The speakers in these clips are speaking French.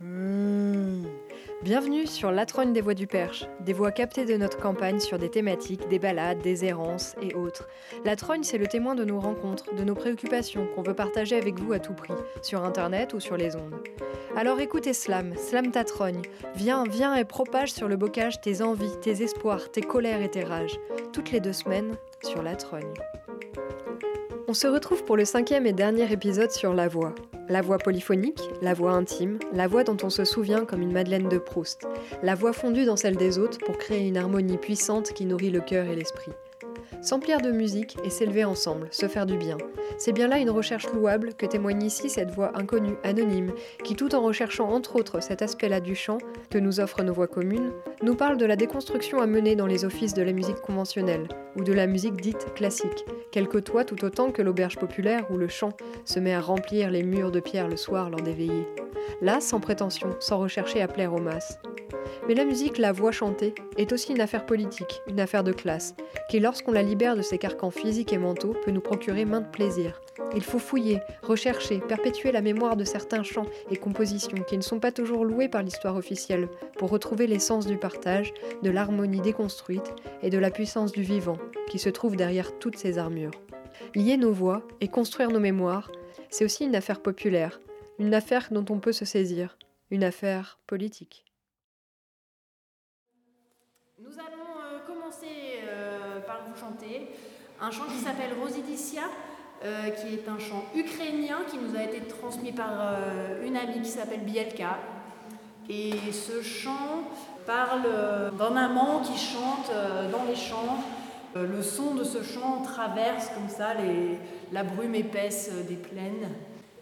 Mmh. Bienvenue sur La Trogne des Voix du Perche, des voix captées de notre campagne sur des thématiques, des balades, des errances et autres. La Trogne, c'est le témoin de nos rencontres, de nos préoccupations qu'on veut partager avec vous à tout prix, sur internet ou sur les ondes. Alors écoutez Slam, Slam ta trogne. Viens, viens et propage sur le bocage tes envies, tes espoirs, tes colères et tes rages. Toutes les deux semaines sur La Trogne. On se retrouve pour le cinquième et dernier épisode sur la voix. La voix polyphonique, la voix intime, la voix dont on se souvient comme une Madeleine de Proust, la voix fondue dans celle des autres pour créer une harmonie puissante qui nourrit le cœur et l'esprit. S'emplir de musique et s'élever ensemble, se faire du bien. C'est bien là une recherche louable que témoigne ici cette voix inconnue, anonyme, qui tout en recherchant entre autres cet aspect-là du chant que nous offrent nos voix communes, nous parle de la déconstruction à mener dans les offices de la musique conventionnelle ou de la musique dite classique, qu'elle côtoie tout autant que l'auberge populaire où le chant se met à remplir les murs de pierre le soir lors des veillées. Là, sans prétention, sans rechercher à plaire aux masses. Mais la musique, la voix chantée, est aussi une affaire politique, une affaire de classe, qui lorsqu'on la libère de ses carcans physiques et mentaux peut nous procurer main de plaisir. Il faut fouiller, rechercher, perpétuer la mémoire de certains chants et compositions qui ne sont pas toujours loués par l'histoire officielle, pour retrouver l'essence du partage, de l'harmonie déconstruite et de la puissance du vivant, qui se trouve derrière toutes ces armures. Lier nos voix et construire nos mémoires, c'est aussi une affaire populaire, une affaire dont on peut se saisir, une affaire politique. Un chant qui s'appelle Rosidicia, euh, qui est un chant ukrainien qui nous a été transmis par une amie qui s'appelle Bielka. Et ce chant parle d'un amant qui chante dans les champs. Le son de ce chant traverse comme ça la brume épaisse des plaines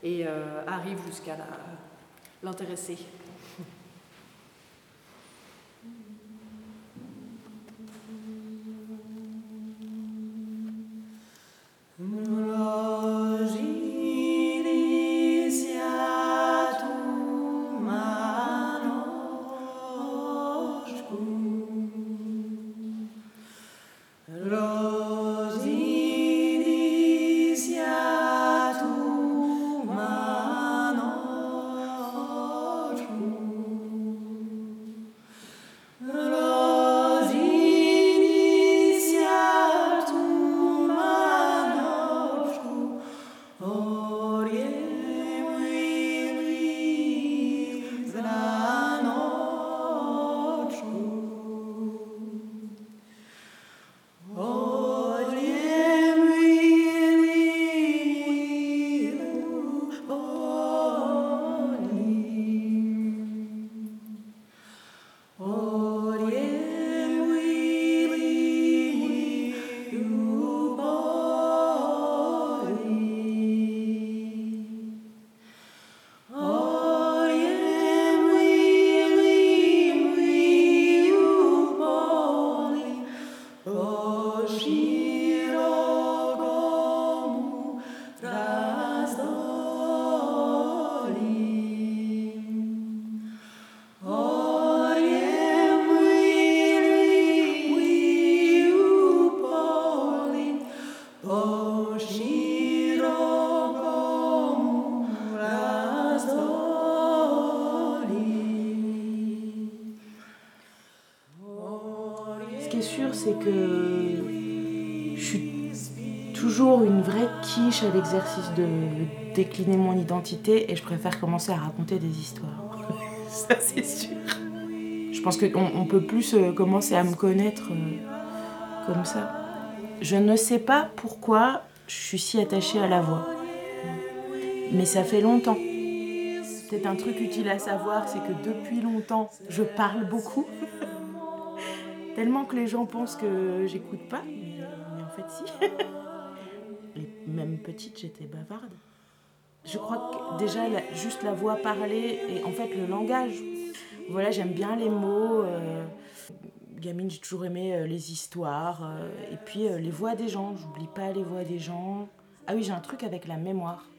et arrive jusqu'à l'intéressé. L'exercice de décliner mon identité et je préfère commencer à raconter des histoires. Ça, c'est sûr. Je pense qu'on on peut plus euh, commencer à me connaître euh, comme ça. Je ne sais pas pourquoi je suis si attachée à la voix. Mais ça fait longtemps. Peut-être un truc utile à savoir, c'est que depuis longtemps, je parle beaucoup. Tellement que les gens pensent que j'écoute pas, mais, en fait si. Même petite, j'étais bavarde. Je crois que déjà, juste la voix parlée et en fait le langage. Voilà, j'aime bien les mots. Euh, gamine, j'ai toujours aimé euh, les histoires. Euh, et puis les voix des gens, j'oublie pas les voix des gens. Ah oui, j'ai un truc avec la mémoire.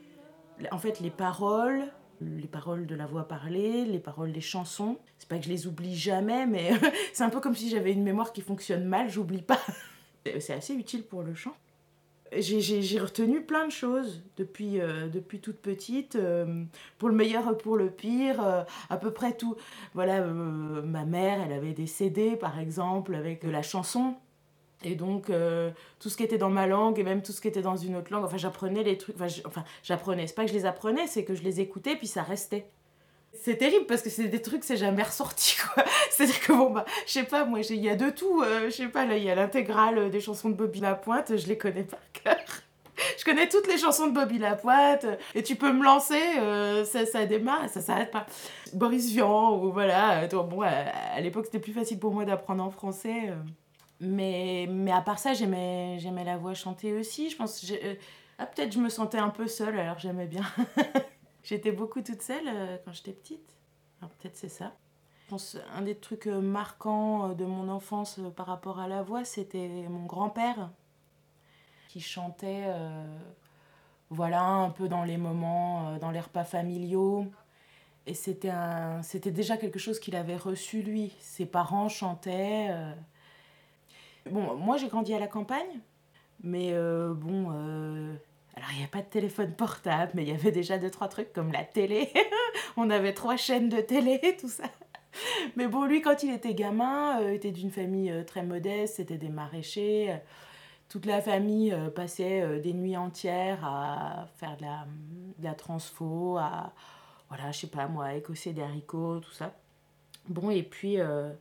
En fait, les paroles, les paroles de la voix parlée, les paroles des chansons. C'est pas que je les oublie jamais, mais c'est un peu comme si j'avais une mémoire qui fonctionne mal, j'oublie pas. C'est assez utile pour le chant. J'ai retenu plein de choses depuis, euh, depuis toute petite, euh, pour le meilleur, pour le pire, euh, à peu près tout. Voilà, ma mère, elle avait des CD par exemple avec de la chanson. Et donc, tout ce qui était dans ma langue et même tout ce qui était dans une autre langue, enfin, j'apprenais les trucs. Enfin, j'apprenais, c'est pas que je les apprenais, c'est que je les écoutais puis ça restait. C'est terrible parce que c'est des trucs, c'est jamais ressorti quoi. C'est-à-dire que bon, bah, je sais pas, moi, il y a de tout. je sais pas, là, il y a l'intégrale des chansons de Bobby Lapointe, je les connais par cœur je connais toutes les chansons de Bobby Lapointe et tu peux me lancer, euh, ça, ça démarre ça s'arrête pas. Boris Vian, ou voilà, bon, à, l'époque c'était plus facile pour moi d'apprendre en français. Euh. mais, mais à part ça, j'aimais, la voix chanter aussi. Je pense, euh, ah, peut-être je me sentais un peu seule, alors j'aimais bien. J'étais beaucoup toute seule quand j'étais petite. Alors peut-être c'est ça. Je pense un des trucs marquants de mon enfance par rapport à la voix, c'était mon grand-père qui chantait euh, voilà, un peu dans les moments, euh, dans les repas familiaux. Et c'était, un, c'était déjà quelque chose qu'il avait reçu lui. Ses parents chantaient. Euh. Bon, moi j'ai grandi à la campagne, mais bon, alors il n'y a pas de téléphone portable, mais il y avait déjà deux, trois trucs comme la télé. On avait trois chaînes de télé, tout ça. Mais bon, lui, quand il était gamin, il était d'une famille très modeste, c'était des maraîchers toute la famille euh, passait euh, des nuits entières à faire de la, la transfo, à, voilà, je sais pas moi, écosser des haricots, tout ça. Bon, et puis, euh,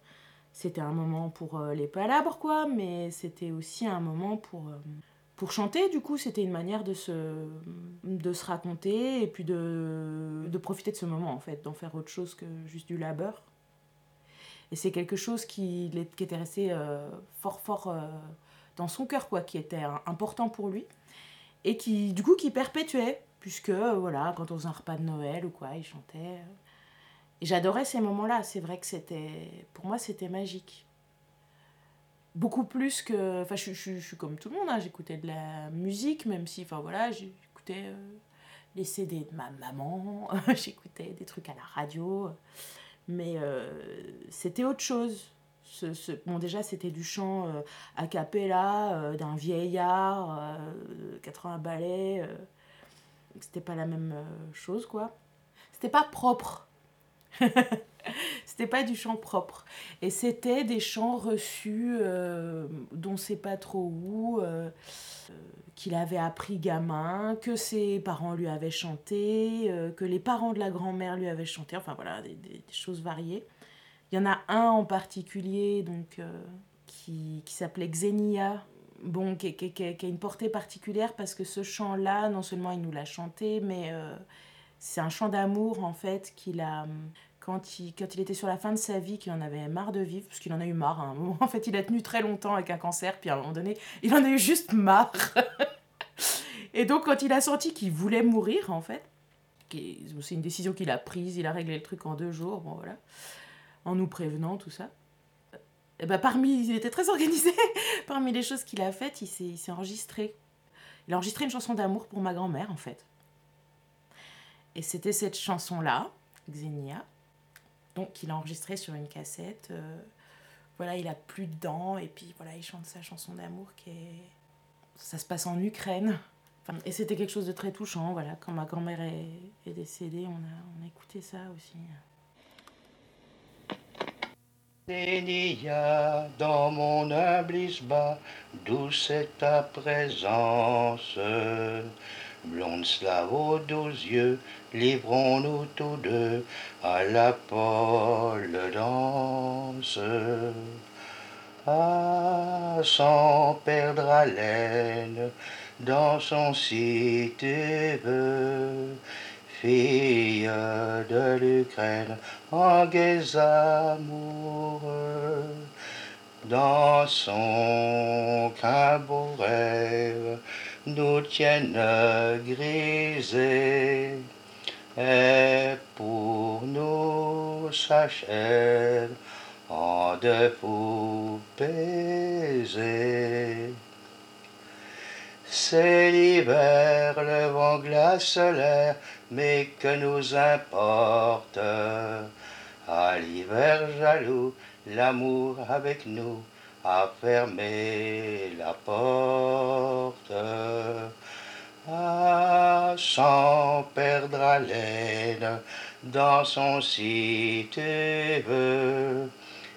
c'était un moment pour les palabres, quoi, mais c'était aussi un moment pour, pour chanter, du coup, c'était une manière de se, raconter et puis de, profiter de ce moment, en fait, d'en faire autre chose que juste du labeur. Et c'est quelque chose qui, qui était resté fort, fort dans son cœur, quoi, qui était important pour lui, et qui, du coup, qui perpétuait, puisque, voilà, quand on faisait un repas de Noël ou quoi, il chantait. Euh. Et j'adorais ces moments-là, c'est vrai que c'était, pour moi, c'était magique. Beaucoup plus que, enfin, je, je, je, suis comme tout le monde, hein, j'écoutais de la musique, même si, enfin, voilà, j'écoutais euh, les CD de ma maman, j'écoutais des trucs à la radio, mais euh, c'était autre chose ce, bon, déjà, c'était du chant euh, a cappella, euh, d'un vieillard, 80 euh, ballets. c'était pas la même chose, quoi. C'était pas propre. c'était pas du chant propre. Et c'était des chants reçus dont on sait pas trop où, qu'il avait appris gamin, que ses parents lui avaient chanté, que les parents de la grand-mère lui avaient chanté, enfin voilà, des choses variées. Il y en a un en particulier donc, euh, qui, qui s'appelait Xenia, bon, qui, qui, qui, a une portée particulière parce que ce chant-là, non seulement il nous l'a chanté, mais euh, c'est un chant d'amour en fait qu'il a. Quand il, quand il était sur la fin de sa vie, qu'il en avait marre de vivre, parce qu'il en a eu marre à un moment. En fait, il a tenu très longtemps avec un cancer, puis à un moment donné, il en a eu juste marre. Et donc, quand il a senti qu'il voulait mourir, en fait, c'est une décision qu'il a prise, il a réglé le truc en deux jours, bon voilà en nous prévenant, tout ça. Et eh ben, parmi, il était très organisé. parmi les choses qu'il a faites, il s'est enregistré. Il a enregistré une chanson d'amour pour ma grand-mère, en fait. Et c'était cette chanson-là, Xenia. Donc, il a enregistré sur une cassette. Euh, voilà, il a plus de dents. Et puis, voilà, il chante sa chanson d'amour qui est. Ça se passe en Ukraine. et c'était quelque chose de très touchant. Voilà, quand ma grand-mère est, décédée, on a, on écouté ça aussi. Dans mon ta présence. Blonde slave aux yeux, livrons-nous tous deux à la pole danse. Ah, sans perdre haleine, dans son site fille de l'Ukraine, en guise amoureux, dans son qu'un beau rêve nous tienne grisés, et pour nous s'achève en de fous baisers. C'est l'hiver, le vent glaciaire, mais que nous importe? À l'hiver jaloux, l'amour avec nous, a fermé la porte. Ah, sans perdre haleine dans son cité,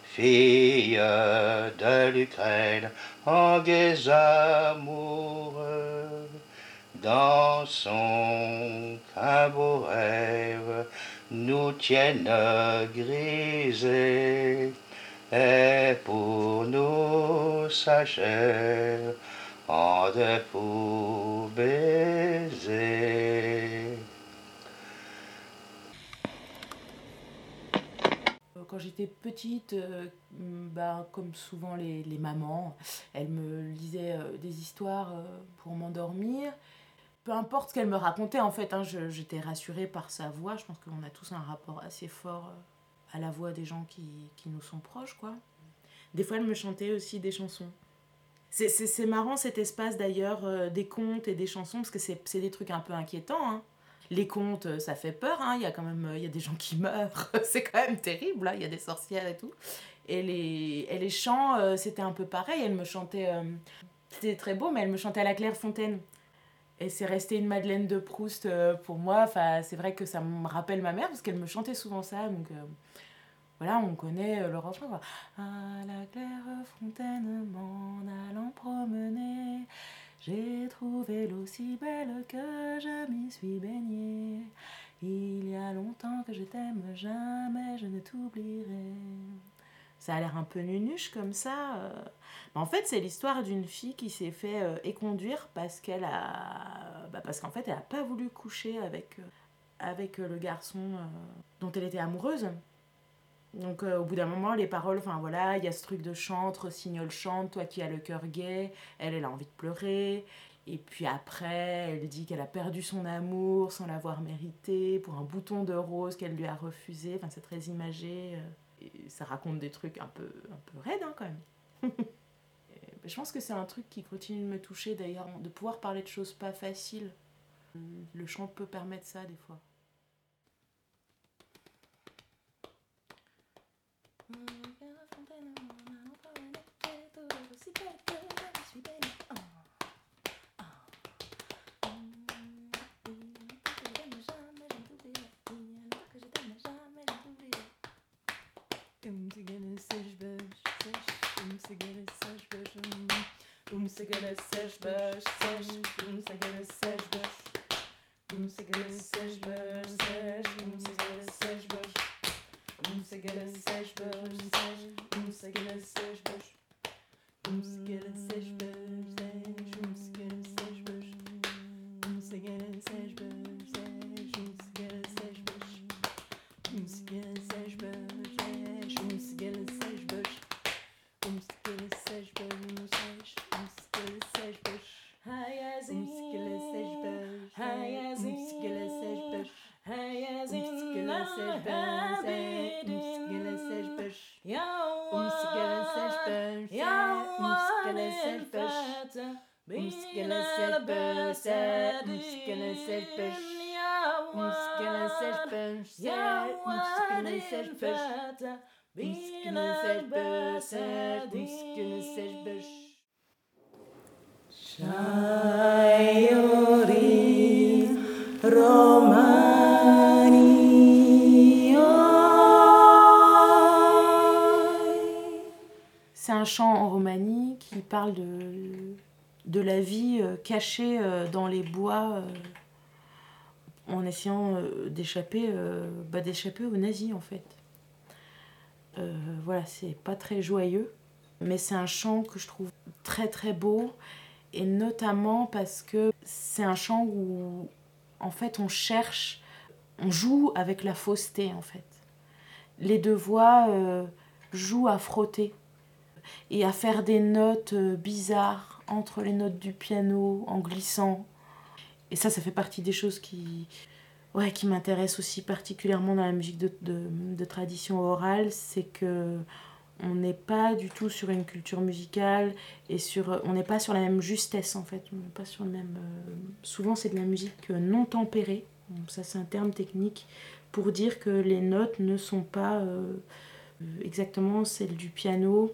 fille de l'Ukraine en guise amoureux, dans son qu'un beau rêve nous tienne grisés, et pour nous sa chair en de. Quand j'étais petite, euh, bah, comme souvent les, les mamans, elles me lisaient euh, des histoires euh, pour m'endormir. Peu importe ce qu'elle me racontait, en fait, hein, j'étais rassurée par sa voix. Je pense qu'on a tous un rapport assez fort euh, à la voix des gens qui, qui nous sont proches, quoi. Des fois, elle me chantait aussi des chansons. C'est- marrant cet espace d'ailleurs euh, des contes et des chansons, parce que c'est des trucs un peu inquiétants. hein. Les contes, euh, ça fait peur, hein. il y a quand même euh, il y a des gens qui meurent, c'est quand même terrible, là. il y a des sorcières et tout. Et les, et les chants, c'était un peu pareil, elle me chantait, c'était très beau, mais elle me chantait à la Clairefontaine. Et c'est resté une Madeleine de Proust euh, pour moi. C'est vrai que ça me rappelle ma mère parce qu'elle me chantait souvent ça. Donc euh, voilà, on connaît le refrain. quoi. À la claire fontaine, m'en allant promener, j'ai trouvé l'eau si belle que je m'y suis baignée. Il y a longtemps que je t'aime, jamais je ne t'oublierai. Ça a l'air un peu nunuche comme ça. euh. Mais en fait, c'est l'histoire d'une fille qui s'est fait euh, éconduire parce qu'elle a. bah, parce qu'en fait, elle n'a pas voulu coucher avec, euh, avec le garçon dont elle était amoureuse. Donc, au bout d'un moment, les paroles, enfin voilà, il y a ce truc de chante, rossignol chante, toi qui as le cœur gai, elle, elle a envie de pleurer. Et puis après, elle dit qu'elle a perdu son amour sans l'avoir mérité pour un bouton de rose qu'elle lui a refusé. Enfin, c'est très imagé. Ça raconte des trucs un peu, un peu raides hein, quand même. Je pense que c'est un truc qui continue de me toucher d'ailleurs, de pouvoir parler de choses pas faciles. Le chant peut permettre ça des fois. Vamos agradecer baixas, vamos seis baixas. Vamos agradecer baixas, vamos agradecer baixas. Vamos agradecer baixas, vamos seis baixas. Vamos seis baixas. Parle de, de la vie euh, cachée euh, dans les bois euh, en essayant d'échapper bah, d'échapper aux nazis en fait. Voilà, c'est pas très joyeux, mais c'est un chant que je trouve très très beau et notamment parce que c'est un chant où en fait on cherche, on joue avec la fausseté en fait. Les deux voix jouent à frotter et à faire des notes euh, bizarres entre les notes du piano en glissant. Et ça, ça fait partie des choses qui, ouais, qui m'intéressent aussi particulièrement dans la musique de, de, de tradition orale, c'est que on n'est pas du tout sur une culture musicale et sur, on n'est pas sur la même justesse en fait. On n'est pas sur le même. euh, souvent, c'est de la musique euh, non tempérée. Ça, c'est un terme technique pour dire que les notes ne sont pas euh, exactement celles du piano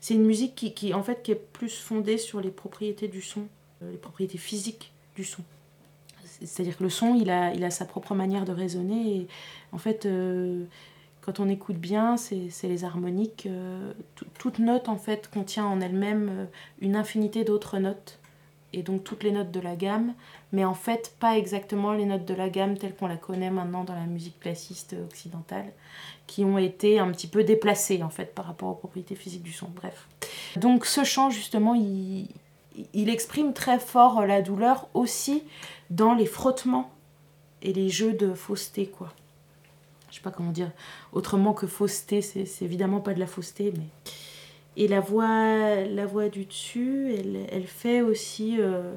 c'est une musique qui, qui, en fait, qui est plus fondée sur les propriétés du son, euh, les propriétés physiques du son. C'est-à-dire que le son, il a, il a sa propre manière de résonner. Et en fait, euh, quand on écoute bien, c'est les harmoniques. Euh, toute note, en fait, contient en elle-même une infinité d'autres notes. Et donc toutes les notes de la gamme, mais en fait pas exactement les notes de la gamme telles qu'on la connaît maintenant dans la musique classiste occidentale, qui ont été un petit peu déplacées en fait par rapport aux propriétés physiques du son. Bref. Donc ce chant justement, il, exprime très fort la douleur aussi dans les frottements et les jeux de fausseté, quoi. Je sais pas comment dire autrement que fausseté, c'est évidemment pas de la fausseté, mais. Et la voix, la voix du dessus, elle, elle fait aussi euh,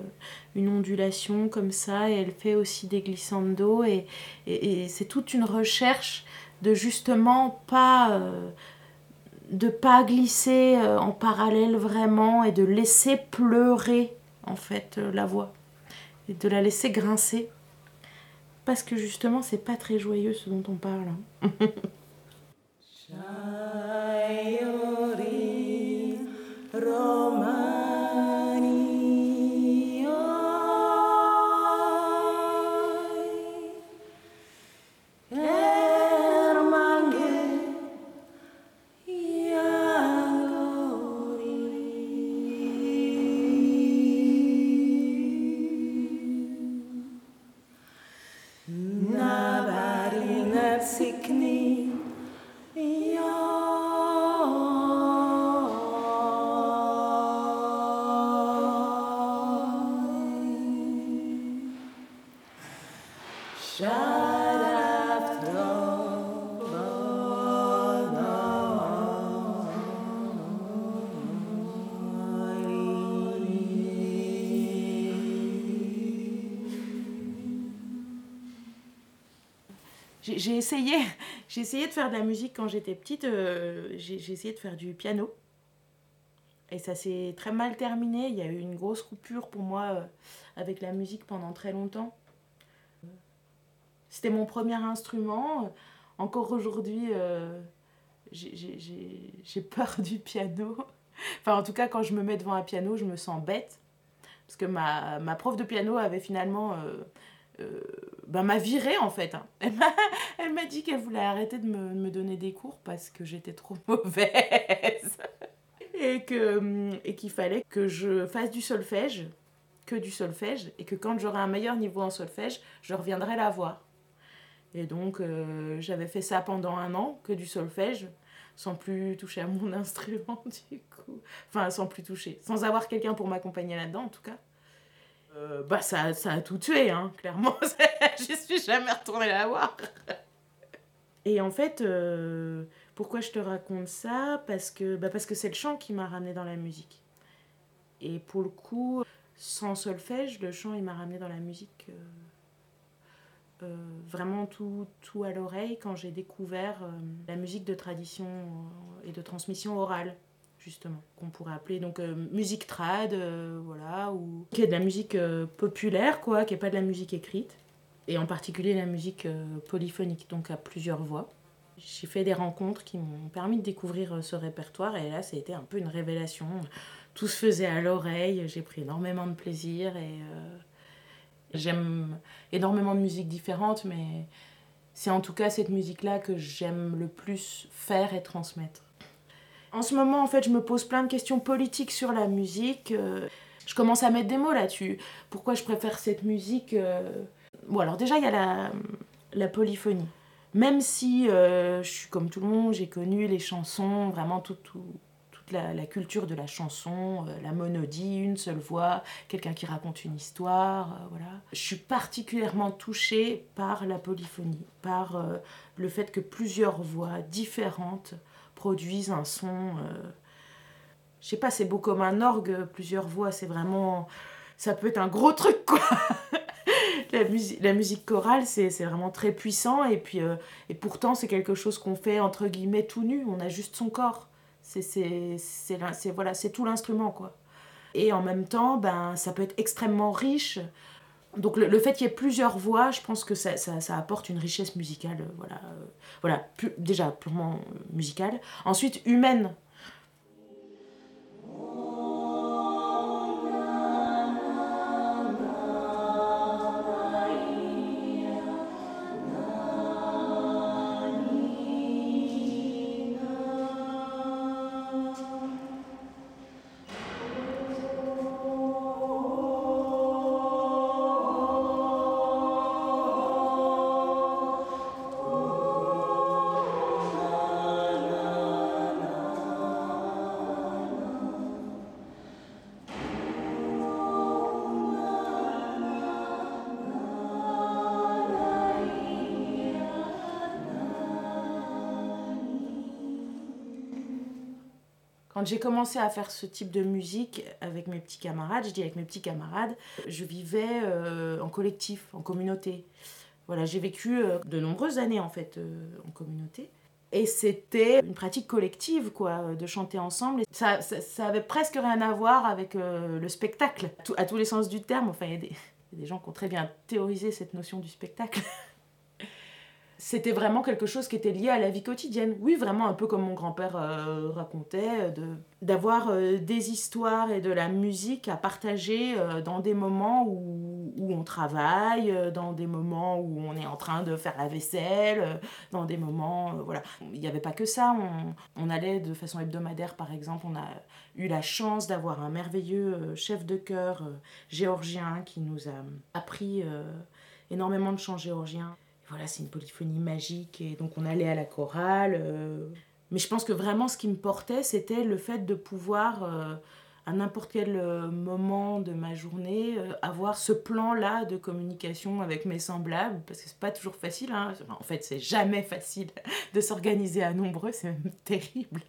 une ondulation comme ça, et elle fait aussi des glissando, et, et, et c'est toute une recherche de justement pas. Euh, de pas glisser euh, en parallèle vraiment et de laisser pleurer en fait euh, la voix et de la laisser grincer parce que justement c'est pas très joyeux ce dont on parle. Hein. J'ai essayé, j'ai essayé de faire de la musique quand j'étais petite. euh, j'ai essayé de faire du piano. Et ça s'est très mal terminé. Il y a eu une grosse coupure pour moi euh, avec la musique pendant très longtemps. C'était mon premier instrument. Encore aujourd'hui, euh, j'ai- j'ai j'ai- j'ai peur du piano. Enfin, en tout cas, quand je me mets devant un piano, je me sens bête. Parce que ma, ma prof de piano avait finalement. Ben, m'a virée en fait. hein. Elle m'a- dit qu'elle voulait arrêter de me, me donner des cours parce que j'étais trop mauvaise. Et que hum, et qu'il fallait que je fasse du solfège, que du solfège, et que quand j'aurai un meilleur niveau en solfège, je reviendrai la voir. Et donc euh, j'avais fait ça pendant un an, que du solfège, sans plus toucher à mon instrument du coup. Enfin, sans plus toucher, sans avoir quelqu'un pour m'accompagner là-dedans en tout cas. Euh, bah ça, ça a tout tué, hein, clairement. J'y suis jamais retournée la voir. Et en fait, euh, pourquoi je te raconte ça? Parce que bah parce que c'est le chant qui m'a ramené dans la musique. Et pour le coup, sans solfège, le chant, il m'a ramené dans la musique euh, vraiment tout, tout à l'oreille quand j'ai découvert la musique de tradition et de transmission orale justement, qu'on pourrait appeler donc euh, musique trad, euh, voilà, ou qui est de la musique euh, populaire, quoi, qui est pas de la musique écrite, et en particulier la musique polyphonique, donc à plusieurs voix. J'ai fait des rencontres qui m'ont permis de découvrir ce répertoire, et là, ça a été un peu une révélation. Tout se faisait à l'oreille, j'ai pris énormément de plaisir, et j'aime énormément de musiques différentes, mais c'est en tout cas cette musique-là que j'aime le plus faire et transmettre. En ce moment, en fait, je me pose plein de questions politiques sur la musique. euh, je commence à mettre des mots là-dessus. Pourquoi je préfère cette musique euh, Bon, alors déjà, il y a la, polyphonie. Même si euh, je suis comme tout le monde, j'ai connu les chansons, vraiment tout, tout- toute la, la culture de la chanson, la monodie, une seule voix, quelqu'un qui raconte une histoire, voilà. Je suis particulièrement touchée par la polyphonie, par le fait que plusieurs voix différentes produisent un son. euh, je sais pas, c'est beau comme un orgue, plusieurs voix, c'est vraiment. Ça peut être un gros truc, quoi! la, musi- la musique chorale, c'est vraiment très puissant, et puis. euh, et pourtant, c'est quelque chose qu'on fait entre guillemets tout nu, on a juste son corps. C'est voilà, tout l'instrument, quoi. Et en même temps, ben, ça peut être extrêmement riche. Donc le, le fait qu'il y ait plusieurs voix, je pense que ça, ça, ça apporte une richesse musicale, euh, voilà, euh, voilà déjà purement euh, musicale. Ensuite, humaine. Quand j'ai commencé à faire ce type de musique avec mes petits camarades, je dis avec mes petits camarades, je vivais en collectif, en communauté. Voilà, j'ai vécu de nombreuses années en fait en communauté. Et c'était une pratique collective, quoi, de chanter ensemble. ça, ça, avait presque rien à voir avec euh, le spectacle, à tous les sens du terme. Enfin, il y, a des gens qui ont très bien théorisé cette notion du spectacle. c'était vraiment quelque chose qui était lié à la vie quotidienne. Oui, vraiment un peu comme mon grand-père euh, racontait, de, d'avoir euh, des histoires et de la musique à partager euh, dans des moments où, où, on travaille, dans des moments où on est en train de faire la vaisselle, dans des moments... voilà. Il n'y avait pas que ça, on, on, allait de façon hebdomadaire par exemple, on a eu la chance d'avoir un merveilleux chef de chœur géorgien qui nous a appris énormément de chants géorgiens voilà, c'est une polyphonie magique et donc on allait à la chorale. Euh. Mais je pense que vraiment ce qui me portait, c'était le fait de pouvoir, euh, à n'importe quel euh, moment de ma journée, avoir ce plan-là de communication avec mes semblables, parce que c'est pas toujours facile. Hein. En fait, c'est jamais facile de s'organiser à nombreux, c'est même terrible.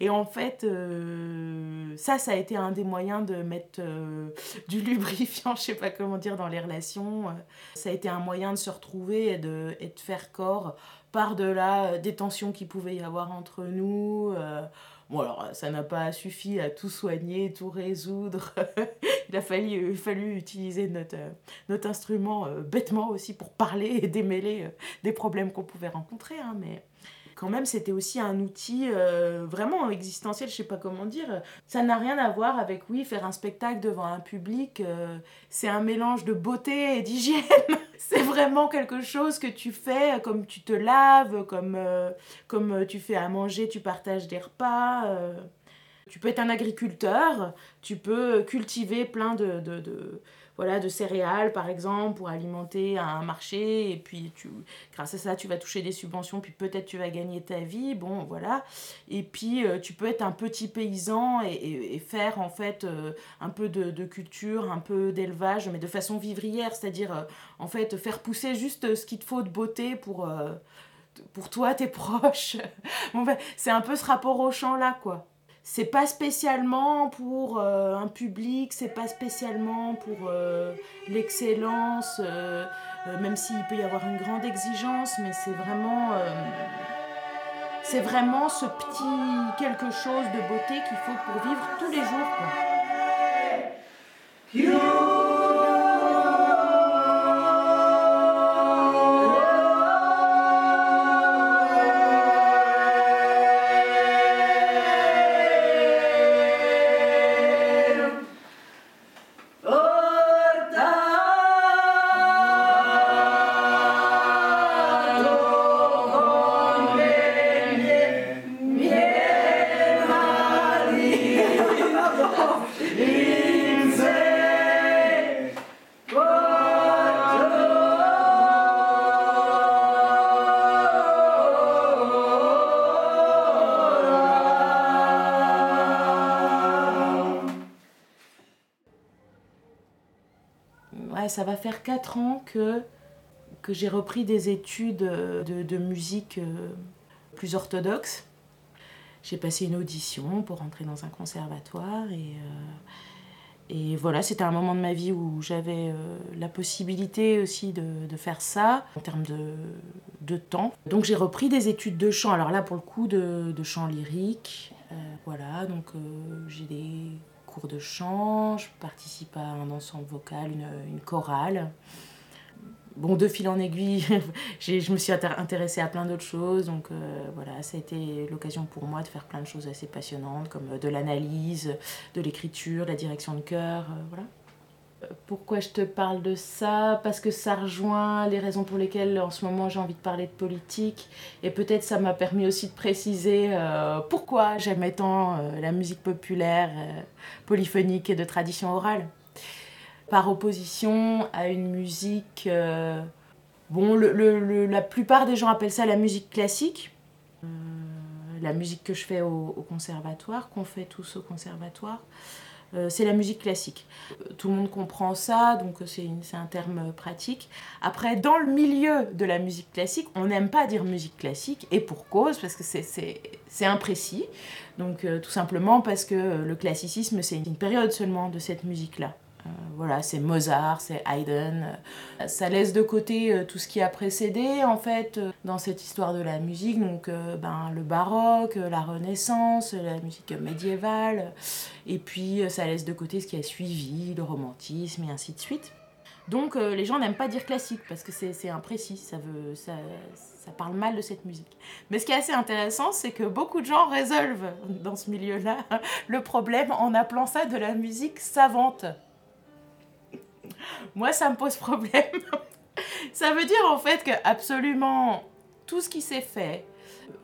Et en fait, euh, ça, ça a été un des moyens de mettre euh, du lubrifiant, je sais pas comment dire, dans les relations. Ça a été un moyen de se retrouver et de, et de faire corps par-delà des tensions qu'il pouvait y avoir entre nous. Euh. Bon, alors, ça n'a pas suffi à tout soigner, tout résoudre. Il a fallu, fallu utiliser notre, notre instrument bêtement aussi pour parler et démêler des problèmes qu'on pouvait rencontrer. Hein, mais quand même, c'était aussi un outil euh, vraiment existentiel, je sais pas comment dire. Ça n'a rien à voir avec, oui, faire un spectacle devant un public. Euh, c'est un mélange de beauté et d'hygiène. c'est vraiment quelque chose que tu fais comme tu te laves, comme, euh, comme tu fais à manger, tu partages des repas. Tu peux être un agriculteur, tu peux cultiver plein de, de, voilà, de céréales par exemple pour alimenter un marché et puis tu, grâce à ça tu vas toucher des subventions puis peut-être tu vas gagner ta vie, bon voilà. Et puis euh, tu peux être un petit paysan et, faire en fait euh, un peu de, de, culture, un peu d'élevage mais de façon vivrière, c'est-à-dire euh, en fait faire pousser juste ce qu'il te faut de beauté pour, pour toi, tes proches. bon, ben, c'est un peu ce rapport au champ là quoi c'est pas spécialement pour euh, un public, c'est pas spécialement pour euh, l'excellence, euh, même s'il peut y avoir une grande exigence, mais c'est vraiment, c'est vraiment ce petit quelque chose de beauté qu'il faut pour vivre tous les jours. Ça va faire 4 ans que, que j'ai repris des études de, de musique euh, plus orthodoxes. J'ai passé une audition pour entrer dans un conservatoire et, euh, et voilà, c'était un moment de ma vie où j'avais euh, la possibilité aussi de, de, faire ça en termes de, de temps. Donc j'ai repris des études de chant, alors là pour le coup de, de chant lyrique. voilà, donc j'ai des cours de chant, je participe à un ensemble vocal, une, chorale. Bon, de fil en aiguille, je me suis intéressée à plein d'autres choses. Donc euh, voilà, ça a été l'occasion pour moi de faire plein de choses assez passionnantes, comme de l'analyse, de l'écriture, la direction de chœur. Euh, voilà. Pourquoi je te parle de ça? Parce que ça rejoint les raisons pour lesquelles en ce moment j'ai envie de parler de politique. Et peut-être ça m'a permis aussi de préciser euh, pourquoi j'aimais tant euh, la musique populaire, euh, polyphonique et de tradition orale. Par opposition à une musique... bon, la plupart des gens appellent ça la musique classique. la musique que je fais au conservatoire, qu'on fait tous au conservatoire. Euh, c'est la musique classique. Euh, tout le monde comprend ça, donc c'est un terme pratique. Après, dans le milieu de la musique classique, on n'aime pas dire musique classique, et pour cause, parce que c'est imprécis. Donc tout simplement parce que le classicisme, c'est une période seulement de cette musique-là. Euh, voilà, c'est Mozart, c'est Haydn. Euh, ça laisse de côté euh, tout ce qui a précédé, en fait, dans cette histoire de la musique. Donc, ben, le baroque, la Renaissance, la musique médiévale. Et puis, ça laisse de côté ce qui a suivi, le romantisme et ainsi de suite. Donc, les gens n'aiment pas dire classique parce que c'est imprécis, ça, veut, ça, ça parle mal de cette musique. Mais ce qui est assez intéressant, c'est que beaucoup de gens résolvent dans ce milieu-là le problème en appelant ça de la musique savante. Moi, ça me pose problème. ça veut dire en fait que absolument tout ce qui s'est fait euh,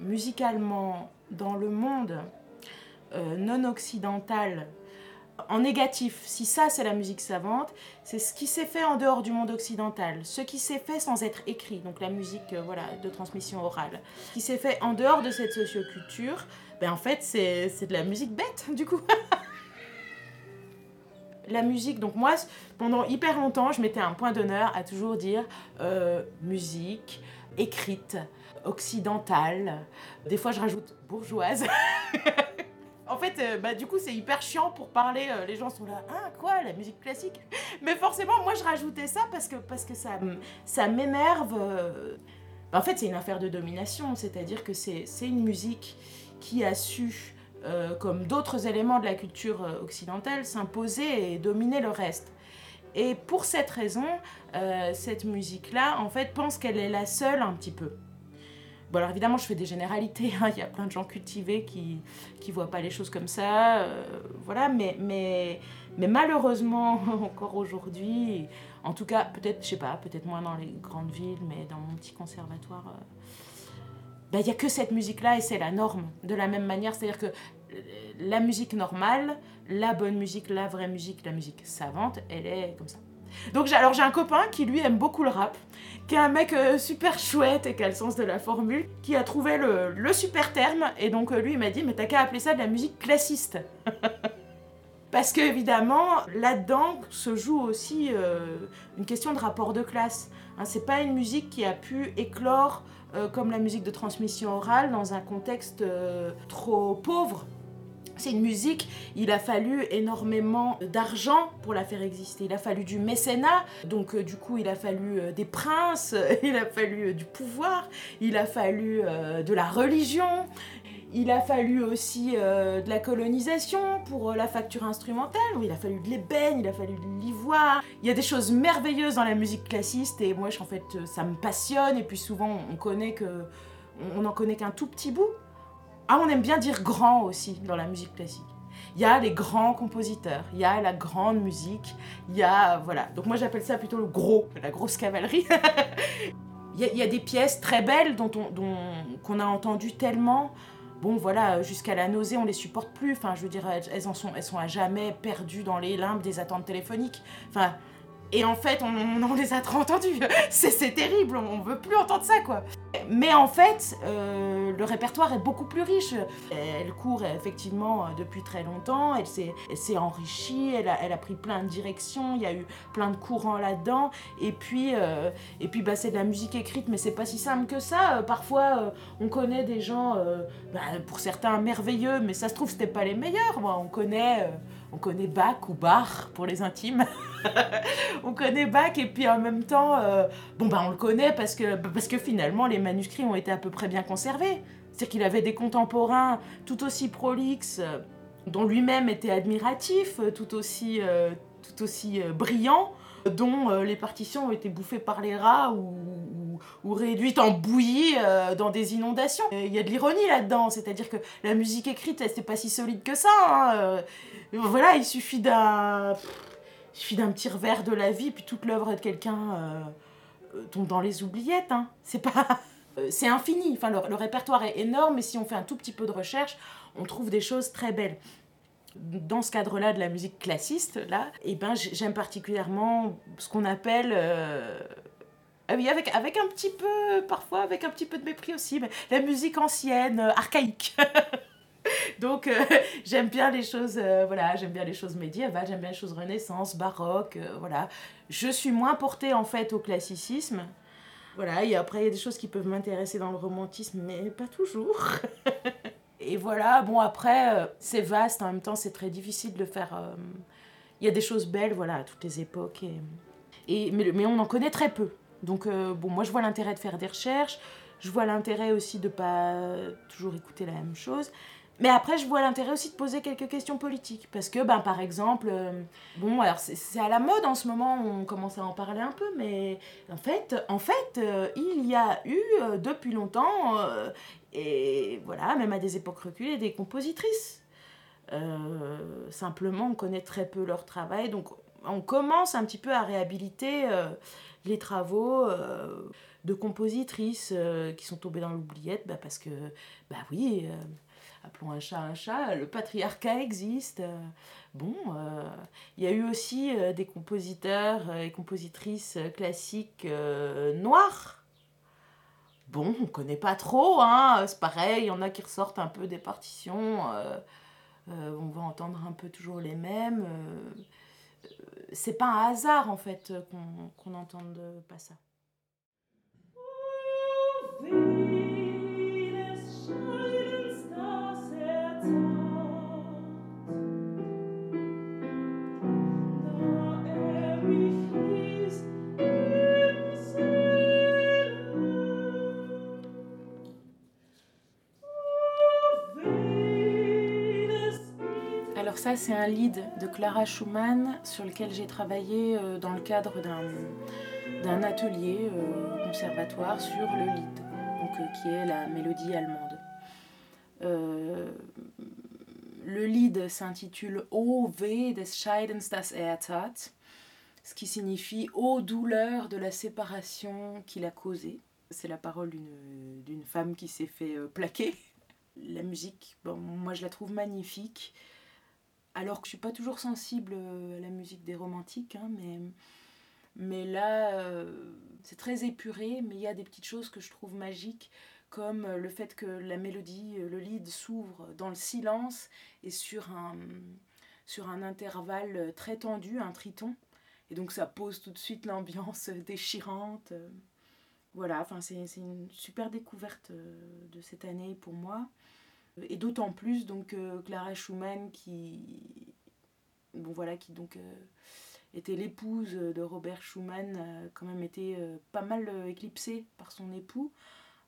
musicalement dans le monde euh, non occidental en négatif, si ça c'est la musique savante, c'est ce qui s'est fait en dehors du monde occidental, ce qui s'est fait sans être écrit, donc la musique euh, voilà, de transmission orale, qui s'est fait en dehors de cette socioculture, ben en fait c'est de la musique bête du coup. la musique, donc moi, pendant hyper longtemps, je mettais un point d'honneur à toujours dire euh, musique écrite, occidentale. Des fois, je rajoute bourgeoise. en fait, euh, bah, du coup, c'est hyper chiant pour parler. Euh, les gens sont là, ah, quoi, la musique classique? Mais forcément, moi, je rajoutais ça parce que, parce que ça, ça m'énerve. Bah, en fait, c'est une affaire de domination, c'est-à-dire que c'est une musique qui a su euh, comme d'autres éléments de la culture euh, occidentale, s'imposer et dominer le reste. Et pour cette raison, euh, cette musique-là, en fait, pense qu'elle est la seule un petit peu. Bon, alors évidemment, je fais des généralités, hein. il y a plein de gens cultivés qui ne voient pas les choses comme ça, voilà, mais, mais, mais malheureusement, encore aujourd'hui, en tout cas, peut-être, je sais pas, peut-être moins dans les grandes villes, mais dans mon petit conservatoire, ben, il n'y a que cette musique-là et c'est la norme. De la même manière, c'est-à-dire que euh, la musique normale, la bonne musique, la vraie musique, la musique savante, elle est comme ça. Donc alors j'ai un copain qui lui aime beaucoup le rap, qui est un mec euh, super chouette et qui a le sens de la formule, qui a trouvé le, super terme et donc euh, lui il m'a dit mais t'as qu'à appeler ça de la musique classiste. Parce que évidemment là-dedans se joue aussi une question de rapport de classe. Hein, c'est pas une musique qui a pu éclore euh, comme la musique de transmission orale dans un contexte euh, trop pauvre. C'est une musique, il a fallu énormément d'argent pour la faire exister. Il a fallu du mécénat, donc euh, du coup il a fallu des princes, il a fallu du pouvoir, il a fallu de la religion, il a fallu aussi euh, de la colonisation pour euh, la facture instrumentale, il a fallu de l'ébène, il a fallu de l'ivoire. Il y a des choses merveilleuses dans la musique classiste et moi, en fait, euh, ça me passionne. Et puis souvent, on connaît on n'en connaît qu'un tout petit bout. Ah, on aime bien dire grand aussi dans la musique classique. Il y a les grands compositeurs, il y a la grande musique, il y a voilà. Donc moi, j'appelle ça plutôt le gros, la grosse cavalerie. Il y, a, des pièces très belles dont on, dont, qu'on a entendu tellement bon voilà, jusqu'à la nausée, on les supporte plus. Enfin, je veux dire, elles, en sont, elles sont à jamais perdues dans les limbes des attentes téléphoniques. Enfin, et en fait, on, les a trop entendues. C'est terrible, on veut plus entendre ça, quoi. Mais en fait, euh, le répertoire est beaucoup plus riche. Elle court effectivement depuis très longtemps, elle s'est enrichie, elle a, pris plein de directions, il y a eu plein de courants là-dedans. Et puis, euh, puis bah, c'est de la musique écrite, mais c'est pas si simple que ça. Parfois, euh, on connaît des gens, bah, pour certains merveilleux, mais ça se trouve, c'était pas les meilleurs. Moi, on connaît on connaît Bach ou Bach pour les intimes. on connaît Bach et puis en même temps, euh, bon ben on le connaît parce que, parce que finalement les manuscrits ont été à peu près bien conservés. C'est-à-dire qu'il avait des contemporains tout aussi prolixes, euh, dont lui-même était admiratif, euh, tout aussi, tout aussi brillants dont les partitions ont été bouffées par les rats ou, ou, réduites en bouillie dans des inondations. Il y a de l'ironie là-dedans, c'est-à-dire que la musique écrite, c'est pas si solide que ça. Hein, voilà, il suffit d'un. Suffit d'un petit revers de la vie, puis toute l'œuvre de quelqu'un euh, tombe dans les oubliettes. Hein. C'est pas. Euh, c'est infini. Enfin, le, répertoire est énorme, et si on fait un tout petit peu de recherche, on trouve des choses très belles. Dans ce cadre-là de la musique classiste, là, eh ben, j'aime particulièrement ce qu'on appelle. Euh, ah oui, avec, avec un petit peu, parfois avec un petit peu de mépris aussi, mais la musique ancienne, archaïque. Donc euh, j'aime bien les choses, euh, voilà, j'aime bien les choses médiévales, j'aime bien les choses Renaissance, baroque, euh, voilà. Je suis moins portée en fait au classicisme. Voilà, et après il y a des choses qui peuvent m'intéresser dans le romantisme, mais pas toujours. et voilà, bon après c'est vaste, en même temps c'est très difficile de faire. Il y a des choses belles, voilà, à toutes les époques, et, et mais, mais on en connaît très peu. Donc bon, moi je vois l'intérêt de faire des recherches. Je vois l'intérêt aussi de pas toujours écouter la même chose. Mais après, je vois l'intérêt aussi de poser quelques questions politiques. Parce que, ben, par exemple, euh, bon, alors c'est à la mode en ce moment, on commence à en parler un peu, mais en fait, en fait euh, il y a eu euh, depuis longtemps, et voilà, même à des époques reculées, des compositrices. simplement, on connaît très peu leur travail, donc on commence un petit peu à réhabiliter les travaux de compositrices qui sont tombées dans l'oubliette, bah, parce que, bah oui appelons un chat un chat, le patriarcat existe. Bon, euh, il y a eu aussi euh, des compositeurs et compositrices classiques euh, noirs. Bon, on connaît pas trop, hein, c'est pareil, il y en a qui ressortent un peu des partitions, on va entendre un peu toujours les mêmes. c'est pas un hasard en fait qu'on n'entende pas ça. Ça, c'est un lead de Clara Schumann sur lequel j'ai travaillé euh, dans le cadre d'un atelier euh, conservatoire sur le Lied, donc, euh, qui est la mélodie allemande. le Lied s'intitule O Weh des Scheidens das er tat, ce qui signifie Ô douleur de la séparation qu'il a causée. C'est la parole d'une femme qui s'est fait plaquer. La musique, bon, moi je la trouve magnifique alors que je suis pas toujours sensible euh, à la musique des romantiques, hein, mais, là, euh, c'est très épuré, mais il y a des petites choses que je trouve magiques, comme le fait que la mélodie, le lead s'ouvre dans le silence et sur un, sur un intervalle très tendu, un triton. Et donc ça pose tout de suite l'ambiance déchirante. Voilà, enfin c'est une super découverte euh, de cette année pour moi. Et d'autant plus donc euh, Clara Schumann qui bon voilà qui donc euh, était l'épouse de Robert Schumann a quand même euh, pas mal éclipsée par son époux.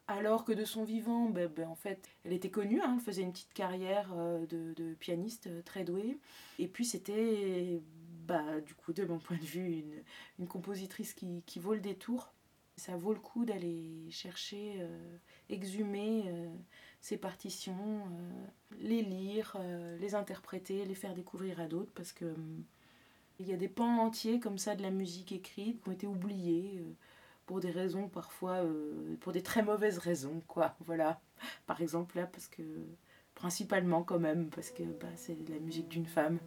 Alors que de son vivant ben, ben, en fait elle était connue hein, elle faisait une petite carrière de, pianiste très douée. Et puis c'était bah, du coup de mon point de vue une, une compositrice qui, qui, vaut le détour. Ça vaut le coup d'aller chercher exhumer ces partitions, euh, les lire, euh, les interpréter, les faire découvrir à d'autres parce que hum, il y a des pans entiers comme ça de la musique écrite qui ont été oubliés euh, pour des raisons parfois, pour des très mauvaises raisons, quoi. Voilà. Par exemple là, parce que principalement quand même, parce que bah, c'est la musique d'une femme.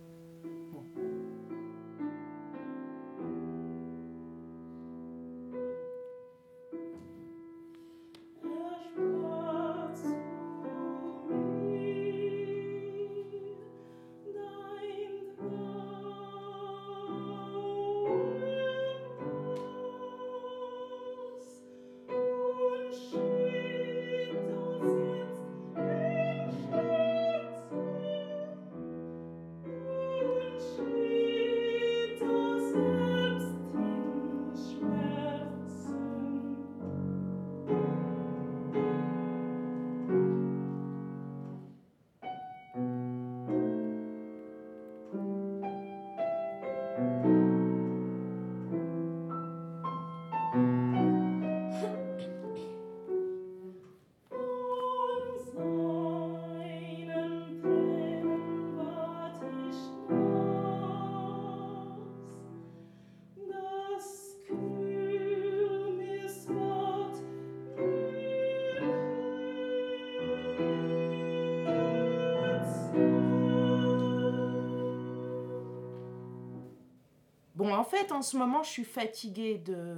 En fait, en ce moment, je suis fatiguée de,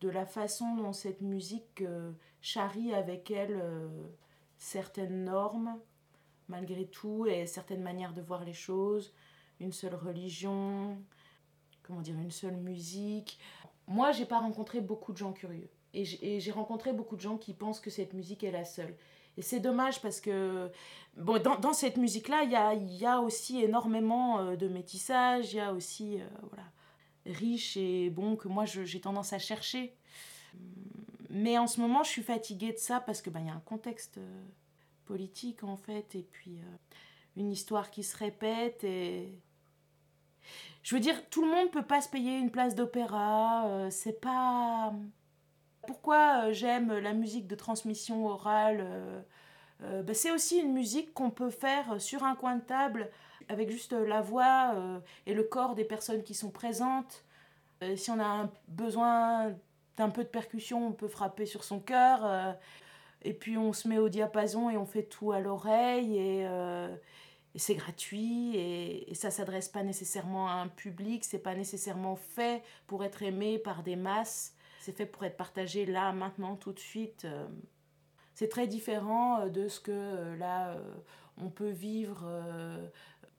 de la façon dont cette musique euh, charrie avec elle euh, certaines normes, malgré tout, et certaines manières de voir les choses, une seule religion, comment dire, une seule musique. Moi, j'ai pas rencontré beaucoup de gens curieux. Et j'ai rencontré beaucoup de gens qui pensent que cette musique est la seule. Et c'est dommage parce que dans, cette musique-là, il y a, aussi énormément euh, de métissage, il y a aussi, voilà, riche et bon, que moi j'ai tendance à chercher. Mais en ce moment, je suis fatiguée de ça parce que ben, y a un contexte euh, politique en fait, et puis une histoire qui se répète. Et je veux dire, tout le monde peut pas se payer une place d'opéra. c'est pas pourquoi euh, j'aime la musique de transmission orale euh, euh, ben, C'est aussi une musique qu'on peut faire sur un coin de table avec juste la voix et le corps des personnes qui sont présentes. si on a besoin d'un peu de percussion, on peut frapper sur son cœur. et puis on se met au diapason et on fait tout à l'oreille. Et, c'est gratuit et, et ça s'adresse pas nécessairement à un public, c'est pas nécessairement fait pour être aimé par des masses c'est fait pour être partagé là, maintenant, tout de suite. Euh. C'est très différent euh, de ce que euh, là, on peut vivre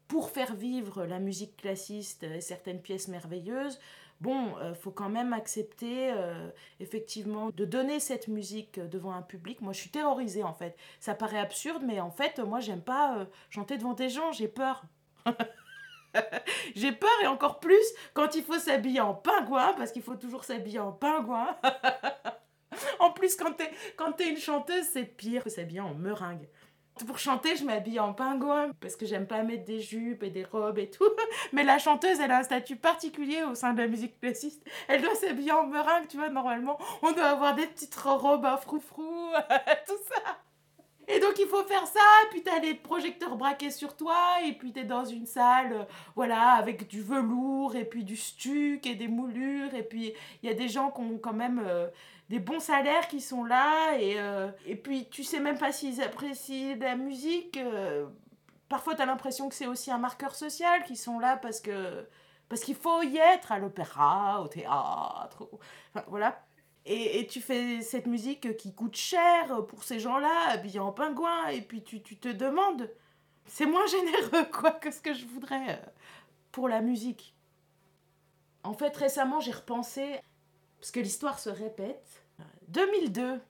pour faire vivre la musique classiste et certaines pièces merveilleuses. Bon, il faut quand même accepter effectivement de donner cette musique devant un public. Moi, je suis terrorisée en fait. Ça paraît absurde, mais en fait, moi, j'aime pas chanter devant des gens, j'ai peur. J'ai peur et encore plus quand il faut s'habiller en pingouin, parce qu'il faut toujours s'habiller en pingouin. en plus, quand t'es, t'es une chanteuse, c'est pire que s'habiller en meringue. Pour chanter, je m'habille en pingouin parce que j'aime pas mettre des jupes et des robes et tout. Mais la chanteuse, elle a un statut particulier au sein de la musique classique. Elle doit s'habiller en meringue, tu vois, normalement. On doit avoir des petites robes à froufrou, tout ça. Et donc il faut faire ça, puis t'as les projecteurs braqués sur toi, et puis t'es dans une salle, euh, voilà, avec du velours, et puis du stuc, et des moulures, et puis il y a des gens qui ont quand même euh, des bons salaires qui sont là, et, euh, et puis tu sais même pas s'ils apprécient la musique. parfois t'as l'impression que c'est aussi un marqueur social, qui sont là parce que... Parce qu'il faut y être à l'opéra, au théâtre, voilà. Et, tu fais cette musique qui coûte cher pour ces gens-là, habillés en pingouin, et puis tu, te demandes, c'est moins généreux quoi que ce que je voudrais euh, pour la musique. En fait, récemment, j'ai repensé, parce que l'histoire se répète. 2002,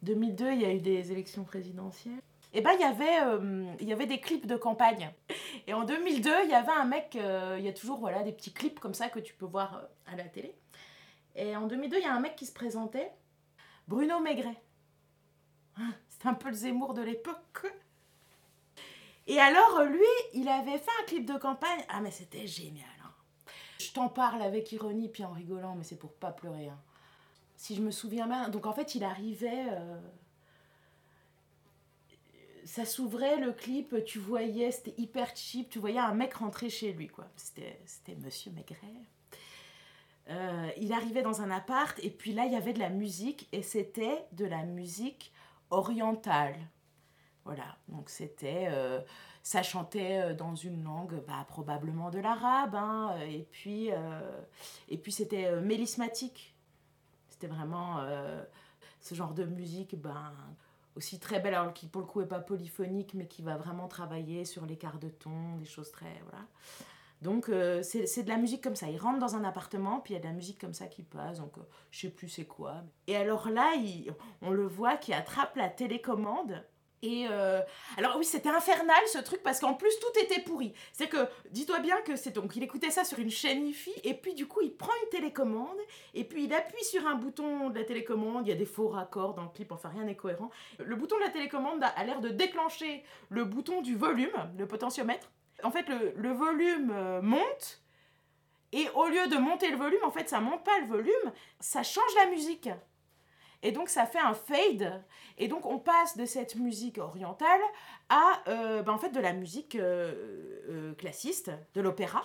2002, il y a eu des élections présidentielles. Et ben, il y avait, euh, il y avait des clips de campagne. Et en 2002, il y avait un mec, euh, il y a toujours voilà, des petits clips comme ça que tu peux voir à la télé. Et en 2002, il y a un mec qui se présentait, Bruno Maigret. Hein, c'est un peu le Zemmour de l'époque. Et alors, lui, il avait fait un clip de campagne. Ah, mais c'était génial. Je t'en parle avec ironie, puis en rigolant, mais c'est pour pas pleurer. Hein. Si je me souviens bien. Donc, en fait, il arrivait. Euh, ça s'ouvrait le clip, tu voyais, c'était hyper cheap, tu voyais un mec rentrer chez lui, quoi. C'était Monsieur Maigret. Euh, il arrivait dans un appart et puis là il y avait de la musique et c'était de la musique orientale. Voilà, donc c'était, euh, ça chantait euh, dans une langue bah, probablement de l'arabe, hein, et puis, et puis c'était mélismatique. C'était vraiment ce genre de musique, ben, aussi très belle, alors qui pour le coup est pas polyphonique, mais qui va vraiment travailler sur l'écart de ton, des choses très, voilà. Donc euh, c'est de la musique comme ça. Il rentre dans un appartement, puis il y a de la musique comme ça qui passe, donc euh, je sais plus c'est quoi. Et alors là, on le voit qui attrape la télécommande. Et euh, alors oui, c'était infernal ce truc parce qu'en plus tout était pourri. C'est que dis-toi bien que c'est donc il écoutait ça sur une chaîne IFI et puis du coup il prend une télécommande et puis il appuie sur un bouton de la télécommande. Il y a des faux raccords dans le clip, enfin rien n'est cohérent. Le bouton de la télécommande a l'air de déclencher le bouton du volume, le potentiomètre en fait, le, volume euh, monte, et au lieu de monter le volume, en fait, ça monte pas le volume, ça change la musique. Et donc, ça fait un fade. Et donc, on passe de cette musique orientale à, euh, ben, en fait, de la musique euh, classiste, de l'opéra.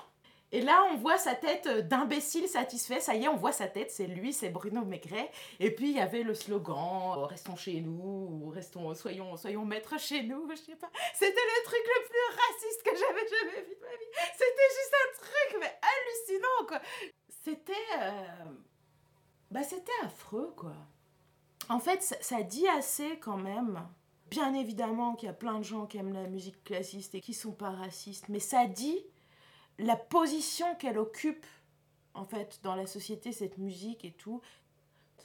Et là, on voit sa tête d'imbécile satisfait. Ça y est, on voit sa tête. C'est lui, c'est Bruno Maigret. Et puis, il y avait le slogan euh, Restons chez nous, ou restons, soyons, soyons maîtres chez nous. Je sais pas. C'était le truc le plus raciste que j'avais jamais vu de ma vie. C'était juste un truc, mais hallucinant, quoi. C'était. Euh, bah, c'était affreux, quoi. En fait, ça, dit assez quand même bien évidemment qu'il y a plein de gens qui aiment la musique classiste et qui sont pas racistes, mais ça dit la position qu'elle occupe en fait dans la société, cette musique et tout,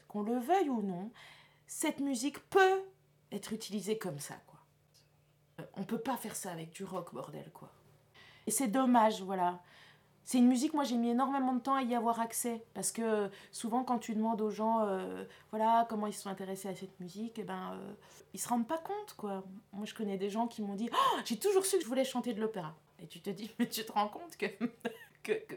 qu'on le veuille ou non, cette musique peut être utilisée comme ça, quoi. Euh, On peut pas faire ça avec du rock, bordel, quoi. Et c'est dommage, voilà. C'est une musique, moi j'ai mis énormément de temps à y avoir accès. Parce que souvent, quand tu demandes aux gens, euh, voilà, comment ils se sont intéressés à cette musique, eh ben, euh, ils se rendent pas compte, quoi. Moi je connais des gens qui m'ont dit, oh, j'ai toujours su que je voulais chanter de l'opéra. Et tu te dis, mais tu te rends compte que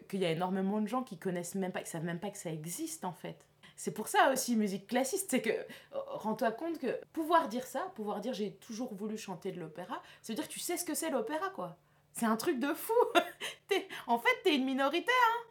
qu'il y a énormément de gens qui connaissent même pas, qui savent même pas que ça existe en fait. C'est pour ça aussi, musique classique, c'est que, euh, rends-toi compte que pouvoir dire ça, pouvoir dire j'ai toujours voulu chanter de l'opéra, ça veut dire que tu sais ce que c'est l'opéra, quoi. C'est un truc de fou. En fait, t'es une minorité, hein.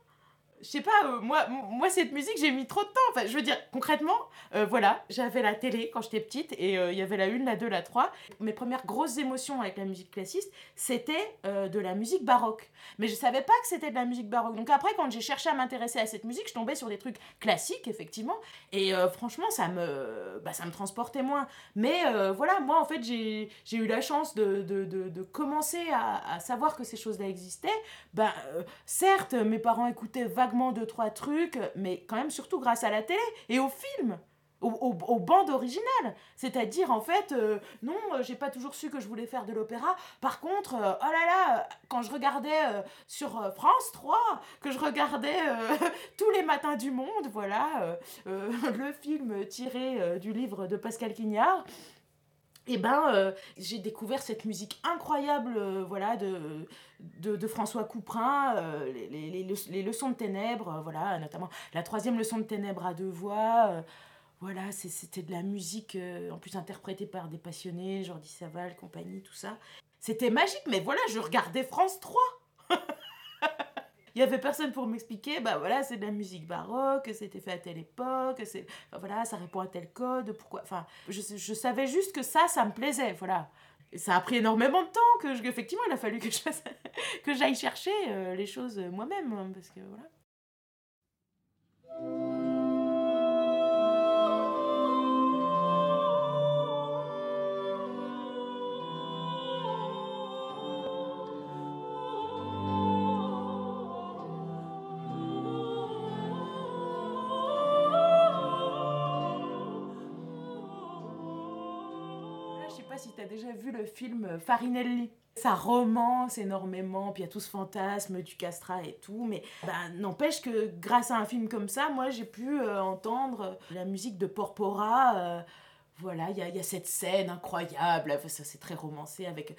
Je sais pas, euh, moi, moi, cette musique, j'ai mis trop de temps. Enfin, je veux dire, concrètement, euh, voilà, j'avais la télé quand j'étais petite et euh, il y avait la 1, la 2, la 3. Mes premières grosses émotions avec la musique classique, c'était de la musique baroque. Mais je savais pas que c'était de la musique baroque. Donc après, quand j'ai cherché à m'intéresser à cette musique, je tombais sur des trucs classiques, effectivement. Et franchement, ça me, bah, ça me transportait moins. Mais voilà, moi, en fait, j'ai eu la chance de, de, de, commencer à, à savoir que ces choses-là existaient. Ben, certes, mes parents écoutaient vaguement deux, trois trucs, mais quand même surtout grâce à la télé et aux films. Aux, bandes originales. C'est-à-dire, en fait, euh, non, euh, j'ai pas toujours su que je voulais faire de l'opéra. Par contre, euh, oh là là, quand je regardais sur France 3, que je regardais tous les matins du monde, voilà, le film tiré du livre de Pascal Quignard, et ben euh, j'ai découvert cette musique incroyable euh, voilà de, de, François Couperin euh, les, les, les, le- les leçons de ténèbres voilà notamment la troisième leçon de ténèbres à deux voix voilà c'était de la musique en plus interprétée par des passionnés Jordi Saval compagnie tout ça. C'était magique mais voilà je regardais France 3 il y avait personne pour m'expliquer bah voilà c'est de la musique baroque c'était fait à telle époque c'est voilà, ça répond à tel code, pourquoi. Enfin, je, je savais juste que ça, ça me plaisait, voilà. Ça a pris énormément de temps, que effectivement, il a fallu que j'aille chercher euh, les choses moi-même, hein, parce que voilà. Vu le film Farinelli. Ça romance énormément, puis il y a tout ce fantasme du castrat et tout, mais bah, n'empêche que grâce à un film comme ça, moi j'ai pu euh, entendre euh, la musique de Porpora. euh, voilà, il y y a cette scène incroyable, ça c'est très romancé avec,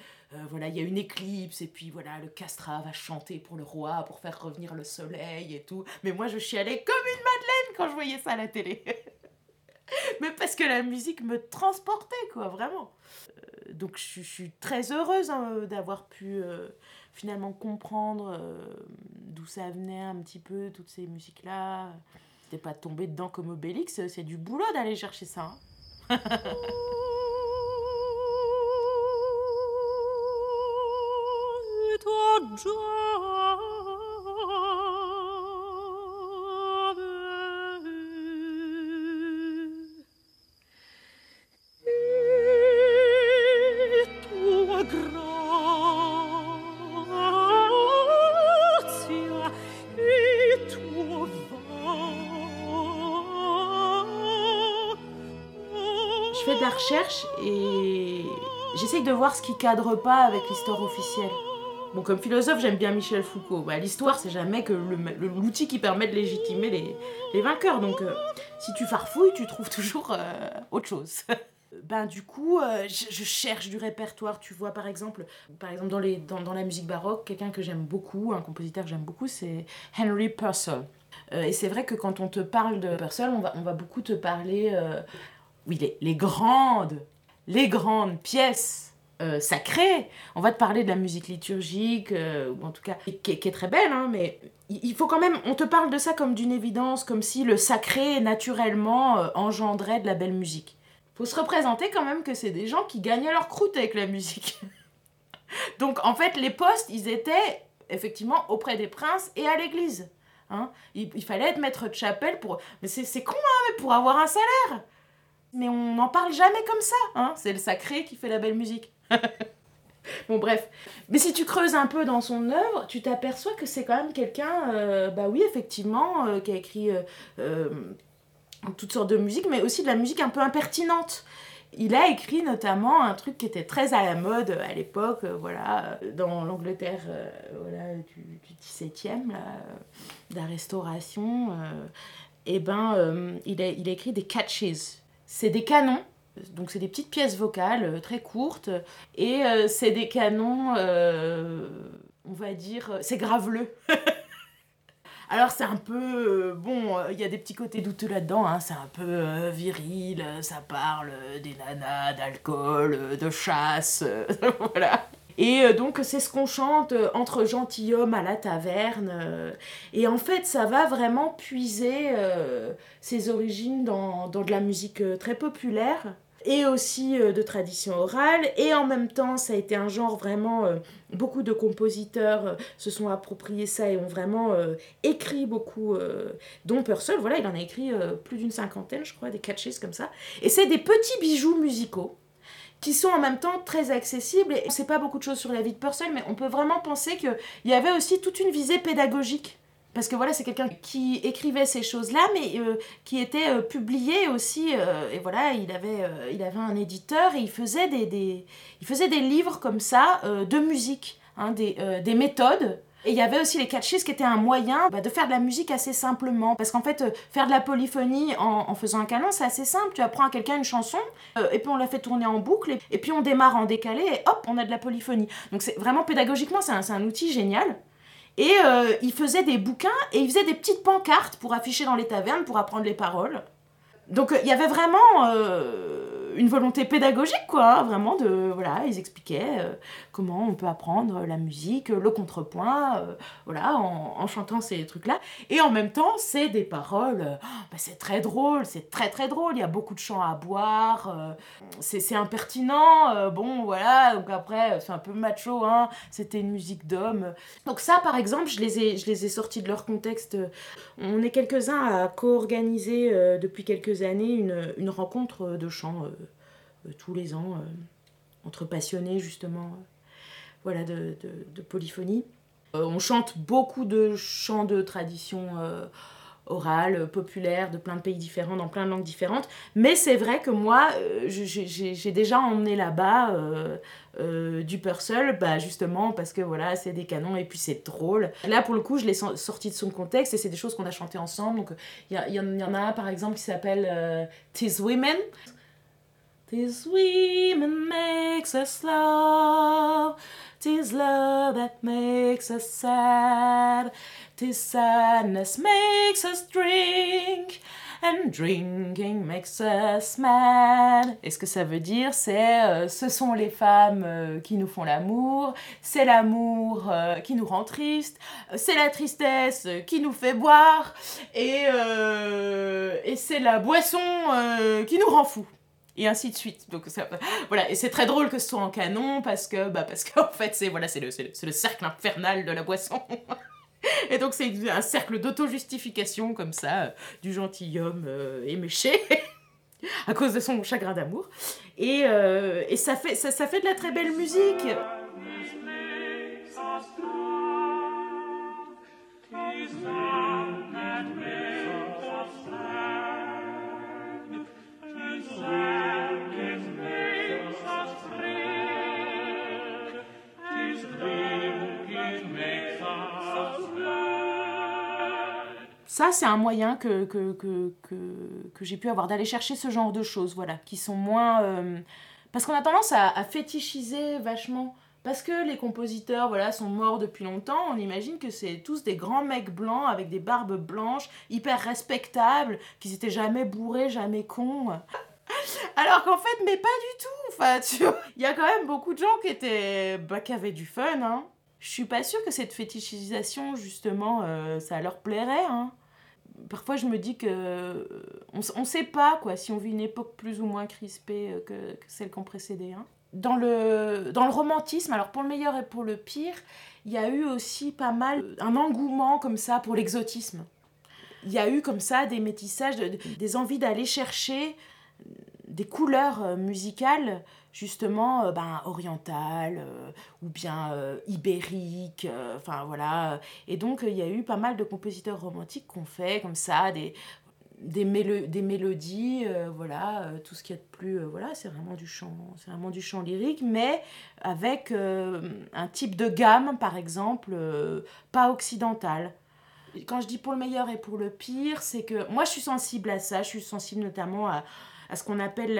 voilà, il y a une éclipse et puis voilà, le castrat va chanter pour le roi, pour faire revenir le soleil et tout. Mais moi je chialais comme une madeleine quand je voyais ça à la télé. Mais parce que la musique me transportait, quoi, vraiment. Donc je, suis- je suis très heureuse hein, euh, d'avoir pu euh, finalement comprendre euh, d'où ça venait un petit peu, toutes ces musiques-là. C'était pas tombé dedans comme Obélix, c'est du boulot d'aller chercher ça. hein. ce qui cadre pas avec l'histoire officielle. Bon, comme philosophe, j'aime bien Michel Foucault. L'histoire, c'est jamais que l'outil qui permet de légitimer les, les vainqueurs. Donc, euh, si tu farfouilles, tu trouves toujours euh, autre chose. ben, du coup, euh, je, cherche du répertoire. Tu vois, par exemple, par exemple dans, les, dans, dans la musique baroque, quelqu'un que j'aime beaucoup, un compositeur que j'aime beaucoup, c'est Henry Purcell. Et c'est vrai que quand on te parle de Purcell, on va, on va beaucoup te parler, oui, les, les grandes, les grandes pièces euh, sacrées. On va te parler de la musique liturgique, euh, ou en tout cas, qui, est- très belle, hein, mais il faut quand même, on te parle de ça comme d'une évidence, comme si le sacré naturellement euh, engendrait de la belle musique. Faut se représenter quand même que c'est des gens qui gagnaient leur croûte avec la musique. Donc en fait, les postes, ils étaient effectivement auprès des princes et à l'église. Hein il, fallait être maître de chapelle pour. Mais c'est c'est con, hein, mais pour avoir un salaire. Mais on n'en parle jamais comme ça, hein. C'est le sacré qui fait la belle musique. bon, bref. Mais si tu creuses un peu dans son œuvre, tu t'aperçois que c'est quand même quelqu'un, euh, bah oui, effectivement, euh, qui a écrit euh, toutes sortes de musique, mais aussi de la musique un peu impertinente. Il a écrit notamment un truc qui était très à la mode à l'époque, voilà, dans l'Angleterre voilà, du, du 17e, de la restauration. et eh ben, il, a, il a écrit des catches. C'est des canons donc c'est des petites pièces vocales euh, très courtes et euh, c'est des canons, euh, on va dire, c'est graveleux. Alors c'est un peu, bon, il y a des petits côtés douteux là-dedans, hein, c'est un peu viril, ça parle des nanas, d'alcool, de chasse, voilà. Et donc c'est ce qu'on chante entre gentilshommes à la taverne. et en fait ça va vraiment puiser ses origines dans, dans, de la musique très populaire et aussi euh, de tradition orale. Et en même temps, ça a été un genre vraiment... Euh, beaucoup de compositeurs euh, se sont appropriés ça et ont vraiment écrit beaucoup, dont Purcell, voilà, il en a écrit plus d'une cinquantaine, je crois, des catches comme ça. Et c'est des petits bijoux musicaux qui sont en même temps très accessibles. Et on sait pas beaucoup de choses sur la vie de Purcell, mais on peut vraiment penser qu'il y avait aussi toute une visée pédagogique parce que voilà, c'est quelqu'un qui écrivait ces choses-là, mais euh, qui était euh, publié aussi. Euh, et voilà, il avait, il avait un éditeur et il faisait des, des il faisait des livres comme ça de musique, hein, des, des méthodes. Et il y avait aussi les catchistes qui étaient un moyen bah, de faire de la musique assez simplement. Parce qu'en fait, faire de la polyphonie en, en faisant un canon, c'est assez simple. Tu apprends à quelqu'un une chanson, et puis on la fait tourner en boucle, et, puis on démarre en décalé, et hop, on a de la polyphonie. Donc c'est vraiment pédagogiquement, c'est un, un outil génial. Et euh, il faisait des bouquins et il faisait des petites pancartes pour afficher dans les tavernes, pour apprendre les paroles. Donc euh, il y avait vraiment euh, une volonté pédagogique, quoi, hein, vraiment de, voilà, ils expliquaient euh, comment on peut apprendre la musique, le contrepoint, euh, voilà, en, chantant ces trucs-là. Et en même temps, c'est des paroles, euh, bah, c'est très drôle, c'est très très drôle, il y a beaucoup de chants à boire, c'est impertinent, bon, voilà, donc après, c'est un peu macho, hein, c'était une musique d'homme. Donc ça, par exemple, je les ai, je les ai sortis de leur contexte. On est quelques-uns à co-organiser depuis quelques années une, une rencontre de chants tous les ans euh, entre passionnés justement euh, voilà, de, de, polyphonie. on chante beaucoup de chants de tradition orale, populaire, de plein de pays différents, dans plein de langues différentes. Mais c'est vrai que moi, j'ai déjà emmené là-bas du Purcell, bah, justement parce que voilà, c'est des canons et puis c'est drôle. Là, pour le coup, je l'ai sorti de son contexte et c'est des choses qu'on a chantées ensemble. Donc, il y, y, en a un, par exemple, qui s'appelle Tis Women. Tis women makes us love, tis love that makes us sad, tis sadness makes us drink, and drinking makes us mad. Et ce que ça veut dire, c'est euh, ce sont les femmes euh, qui nous font l'amour, c'est l'amour euh, qui nous rend triste, c'est la tristesse qui nous fait boire, et, et c'est la boisson qui nous rend fous et ainsi de suite. Donc voilà, et c'est très drôle que ce soit en canon parce que bah parce qu'en fait c'est voilà, c'est le, le, le, cercle infernal de la boisson. et donc c'est un cercle d'auto-justification comme ça euh, du gentilhomme euh, éméché à cause de son chagrin d'amour. Et, euh, et ça, fait, ça, ça fait de la très belle musique. Ça, c'est un moyen que, que, que, que, j'ai pu avoir d'aller chercher ce genre de choses, voilà, qui sont moins... Euh, parce qu'on a tendance à, fétichiser vachement. Parce que les compositeurs, voilà, sont morts depuis longtemps, on imagine que c'est tous des grands mecs blancs avec des barbes blanches, hyper respectables, qui s'étaient jamais bourrés, jamais cons. Alors qu'en fait, mais pas du tout. Enfin, tu il y a quand même beaucoup de gens qui étaient, bah, qui avaient du fun, hein. Je suis pas sûre que cette fétichisation, justement, euh, ça leur plairait, hein parfois je me dis que euh, on, sait pas quoi si on vit une époque plus ou moins crispée euh, que, celle qu'on précédait. Hein. Dans, le, dans le romantisme, alors pour le meilleur et pour le pire, il y a eu aussi pas mal un engouement comme ça pour l'exotisme. Il y a eu comme ça des métissages, des envies d'aller chercher des couleurs musicales justement ben, orientales ou bien ibériques, enfin voilà. Et donc il y a eu pas mal de compositeurs romantiques qui ont fait comme ça des, des, des mélodies, voilà, tout ce qui est de plus, voilà, c'est vraiment c'est vraiment du chant lyrique, mais avec un type de gamme, par exemple, pas occidental. Quand je dis pour le meilleur et pour le pire, c'est que moi je suis sensible à ça, je suis sensible notamment à, à ce qu'on appelle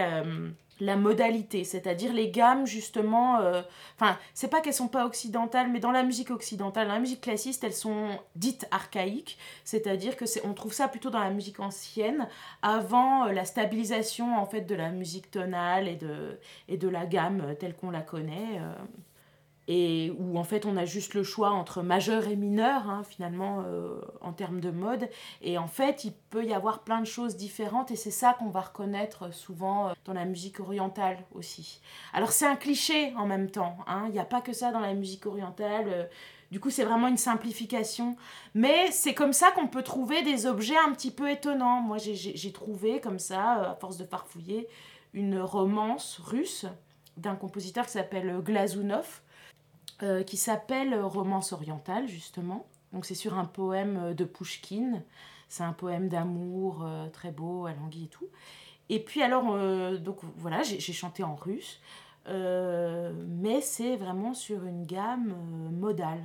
la, modalité, c'est-à-dire les gammes justement, euh, enfin c'est pas qu'elles sont pas occidentales, mais dans la musique occidentale, dans la musique classiste, elles sont dites archaïques, c'est-à-dire que c'est, on trouve ça plutôt dans la musique ancienne, avant euh, la stabilisation en fait de la musique tonale et de, et de la gamme euh, telle qu'on la connaît et où en fait on a juste le choix entre majeur et mineur hein, finalement euh, en termes de mode et en fait il peut y avoir plein de choses différentes et c'est ça qu'on va reconnaître souvent euh, dans la musique orientale aussi alors c'est un cliché en même temps hein. il n'y a pas que ça dans la musique orientale euh, du coup, c'est vraiment une simplification. Mais c'est comme ça qu'on peut trouver des objets un petit peu étonnants. Moi, j'ai trouvé comme ça, à force de farfouiller, une romance russe d'un compositeur qui s'appelle Glazunov, euh, qui s'appelle Romance orientale, justement. Donc c'est sur un poème euh, de Pushkin. C'est un poème d'amour euh, très beau, à et tout. Et puis alors, donc voilà, j'ai chanté en russe. mais c'est vraiment sur une gamme modale.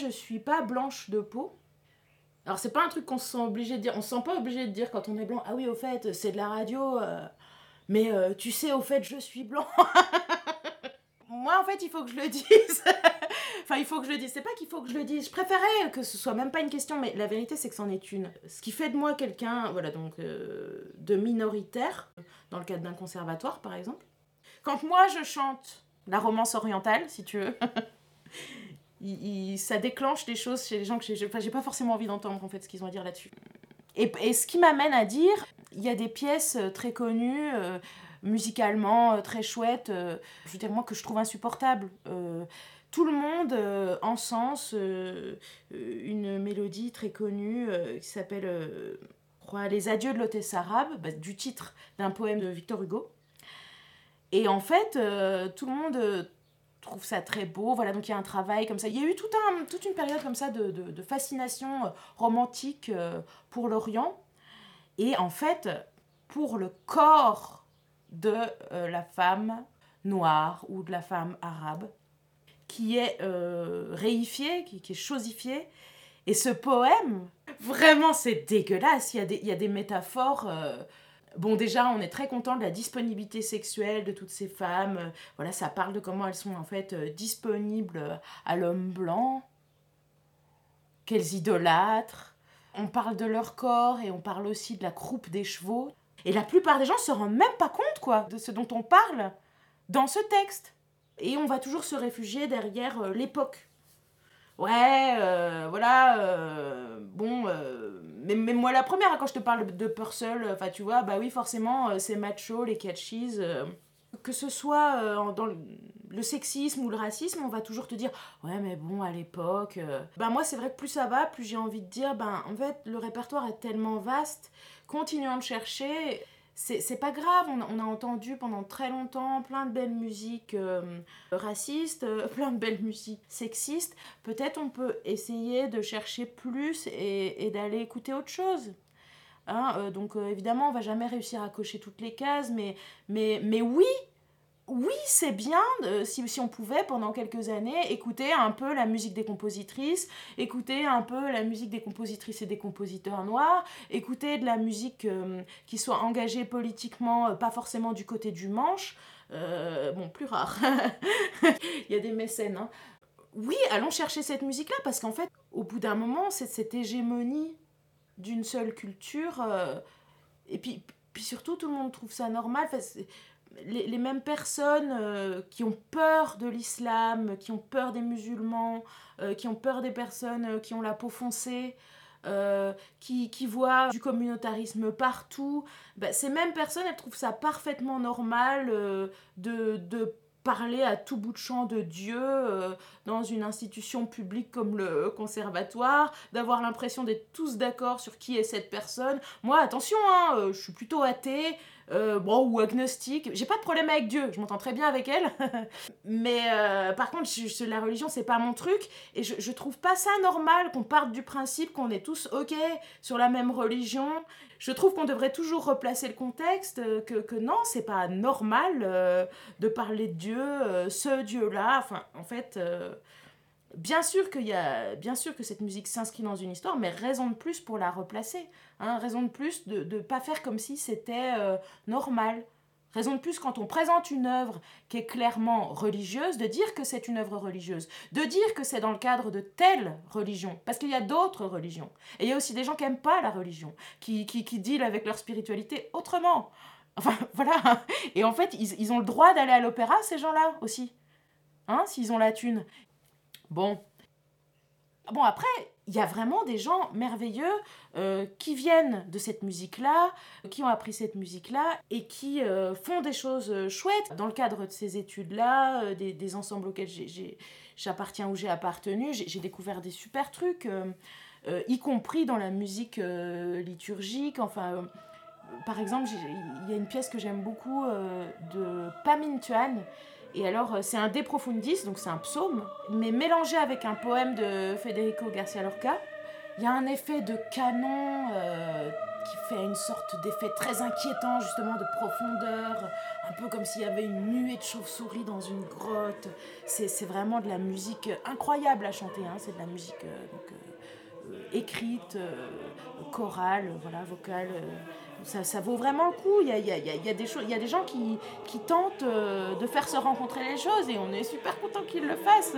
Je suis pas blanche de peau. Alors c'est pas un truc qu'on se sent obligé de dire. On se sent pas obligé de dire quand on est blanc. Ah oui, au fait, c'est de la radio. Euh, mais euh, tu sais, au fait, je suis blanc. Moi, en fait, il faut que je le dise. enfin, il faut que je le dise. C'est pas qu'il faut que je le dise. Je préférais que ce soit même pas une question, mais la vérité, c'est que c'en est une. Ce qui fait de moi quelqu'un, voilà, donc euh, de minoritaire, dans le cadre d'un conservatoire, par exemple. Quand moi, je chante la romance orientale, si tu veux. ça déclenche des choses chez les gens que j'ai enfin, pas forcément envie d'entendre en fait ce qu'ils ont à dire là-dessus. Et, ce qui m'amène à dire, il y a des pièces euh, très connues, euh, musicalement euh, très chouettes, je veux dire moi que je trouve insupportables. tout le monde encense une mélodie très connue qui s'appelle Les Adieux de l'hôtesse arabe, bah, du titre d'un poème de Victor Hugo. Et en fait, tout le monde trouve ça très beau. Voilà, donc il y a un travail comme ça. Il y a eu un, toute une période comme ça de, de, fascination euh, romantique euh, pour l'Orient. Et en fait, pour le corps de euh, la femme noire ou de la femme arabe, qui est réifié, qui, qui, est chosifié. Et ce poème, vraiment, c'est dégueulasse. Il y a des, il y a des métaphores Bon, déjà, on est très content de la disponibilité sexuelle de toutes ces femmes. Euh, Voilà, ça parle de comment elles sont en fait euh, disponibles à l'homme blanc, qu'elles idolâtrent. On parle de leur corps et on parle aussi de la croupe des chevaux. Et la plupart des gens se rendent même pas compte, quoi, de ce dont on parle dans ce texte. Et on va toujours se réfugier derrière euh, l'époque. Ouais, euh, voilà, euh, bon, euh, mais, mais moi la première, hein, quand je te parle de Purcell, enfin tu vois, bah oui, forcément, euh, c'est macho, les catchies. euh, que ce soit euh, dans le, sexisme ou le racisme, on va toujours te dire, ouais, mais bon, à l'époque. euh, Ben moi, c'est vrai que plus ça va, plus j'ai envie de dire, ben en fait, le répertoire est tellement vaste, continuons de chercher. C'est pas grave, on a, on a entendu pendant très longtemps plein de belles musiques euh, racistes, euh, plein de belles musiques sexistes. Peut-être on peut essayer de chercher plus et, et d'aller écouter autre chose. Hein, euh, donc évidemment, on va jamais réussir à cocher toutes les cases, mais, mais, mais oui, oui, c'est bien si, on pouvait pendant quelques années écouter un peu la musique des compositrices, écouter un peu la musique des compositrices et des compositeurs noirs, écouter de la musique euh, qui soit engagée politiquement, euh, pas forcément du côté du manche. Euh, bon, plus rare. Il y a des mécènes. hein. Oui, allons chercher cette musique-là parce qu'en fait, au bout d'un moment, c'est cette hégémonie d'une seule culture. et puis, surtout, tout le monde trouve ça normal. Les, mêmes personnes euh, qui ont peur de l'islam, qui ont peur des musulmans, euh, qui ont peur des personnes euh, qui ont la peau foncée, qui, voient du communautarisme partout, bah, ces mêmes personnes, elles trouvent ça parfaitement normal de, parler à tout bout de champ de Dieu dans une institution publique comme le conservatoire, d'avoir l'impression d'être tous d'accord sur qui est cette personne. Moi, attention, hein, je suis plutôt athée, euh, bon, ou agnostique. J'ai pas de problème avec Dieu, je m'entends très bien avec elle. Mais euh, par contre, la religion, c'est pas mon truc. Et je, je trouve pas ça normal qu'on parte du principe qu'on est tous OK sur la même religion. Je trouve qu'on devrait toujours replacer le contexte, euh, que, que non, c'est pas normal de parler de Dieu, ce Dieu-là. Enfin, en fait. Bien sûr, qu'il y a, bien sûr que cette musique s'inscrit dans une histoire, mais raison de plus pour la replacer. Hein, raison de plus de ne pas faire comme si c'était euh, normal. Raison de plus quand on présente une œuvre qui est clairement religieuse, de dire que c'est une œuvre religieuse, de dire que c'est dans le cadre de telle religion, parce qu'il y a d'autres religions. Et il y a aussi des gens qui n'aiment pas la religion, qui, qui, qui dealent avec leur spiritualité autrement. Enfin, voilà. Et en fait, ils, ils ont le droit d'aller à l'opéra, ces gens-là aussi. Hein, s'ils ont la thune. Bon. Bon, après, il y a vraiment des gens merveilleux euh, qui viennent de cette musique-là, qui ont appris cette musique-là et qui euh, font des choses euh, chouettes dans le cadre de ces études-là, des, des ensembles auxquels j'appartiens ou j'ai appartenu. J'ai découvert des super trucs, y compris dans la musique liturgique. Enfin, par exemple, il y a une pièce que j'aime beaucoup de Pamine Tuan. Et alors, euh, c'est un De Profundis, donc c'est un psaume, mais mélangé avec un poème de Federico Garcia Lorca. Il y a un effet de canon euh, qui fait une sorte d'effet très inquiétant, justement, de profondeur, un peu comme s'il y avait une nuée de chauves-souris dans une grotte. C'est vraiment de la musique incroyable à chanter, hein. c'est de la musique euh, écrite, chorale, voilà, vocale. Ça, ça vaut vraiment le coup. Il y a, y a- y a- des il y a des gens qui, qui tentent euh, de faire se rencontrer les choses et on est super content qu'ils le fassent.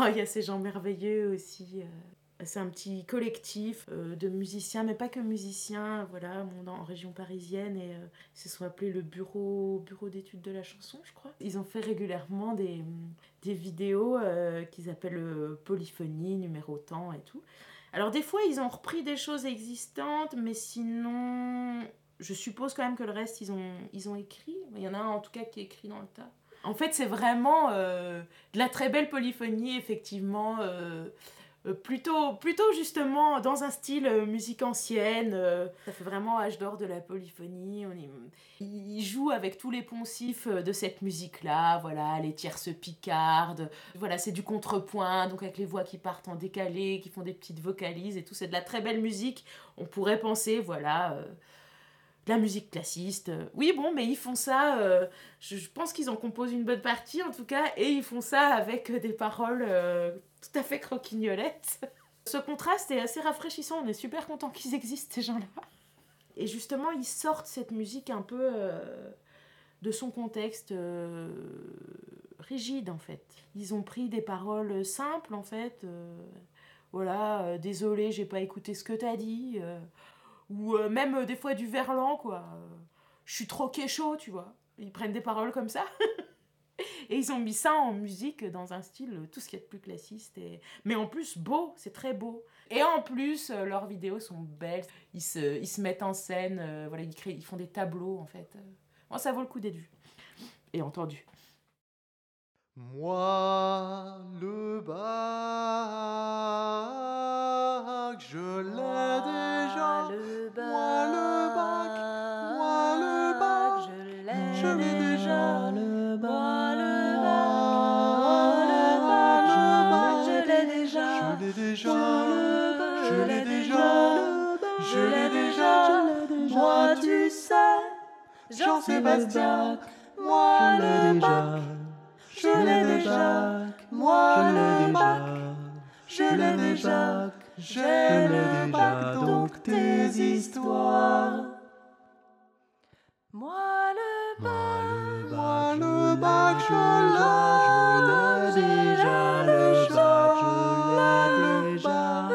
Oh, il y a ces gens merveilleux aussi. euh. C'est un petit collectif euh, de musiciens, mais pas que musiciens, voilà, en région parisienne et euh, ils se sont appelés le bureau, bureau d'études de la chanson, je crois. Ils ont fait régulièrement des, des vidéos qu'ils appellent polyphonie, numéro temps et tout. Alors des fois, ils ont repris des choses existantes, mais sinon, je suppose quand même que le reste, ils ont, ils ont écrit. Il y en a un en tout cas qui est écrit dans le tas. En fait, c'est vraiment euh, de la très belle polyphonie, effectivement. euh, euh, plutôt, plutôt justement dans un style musique ancienne. ça fait vraiment âge d'or de la polyphonie. On y- il joue avec tous les poncifs de cette musique-là. Voilà, les tierces picardes. Voilà, c'est du contrepoint, donc avec les voix qui partent en décalé, qui font des petites vocalises et tout. C'est de la très belle musique. On pourrait penser, voilà. De la musique classiste. Euh, Oui, bon, mais ils font ça. euh, je, pense qu'ils en composent une bonne partie, en tout cas, et ils font ça avec euh, des paroles tout à fait croquignolettes. Ce contraste est assez rafraîchissant. On est super content qu'ils existent, ces gens-là. Et justement, ils sortent cette musique un peu de son contexte rigide, en fait. Ils ont pris des paroles simples, en fait. voilà, désolé, j'ai pas écouté ce que t'as dit. Ou euh, même euh, des fois du verlan, quoi. Je suis trop chaud, tu vois. Ils prennent des paroles comme ça. et ils ont mis ça en musique dans un style euh, tout ce qu'il y a de plus classiste. Mais en plus, beau, c'est très beau. Et en plus, leurs vidéos sont belles. Ils se, ils se mettent en scène, voilà, ils, créent, ils font des tableaux, en fait. Bon, ça vaut le coup d'être vu. Et entendu. Moi, le bac, je l'ai déjà. Moi, le bac, moi, le bac, je l'ai déjà. Le Moi, le bac, bac, je l'ai déjà. Je l'ai déjà. Je l'ai déjà. Je l'ai déjà. Moi, tu sais, Jean-Sébastien, moi le bac, je l'ai déjà. moi le bac, Je l'ai déjà. J'ai le bac, donc tes histoires. moi le bac, Moi le bac, je l'ai déjà. Le bac, je l'ai déjà.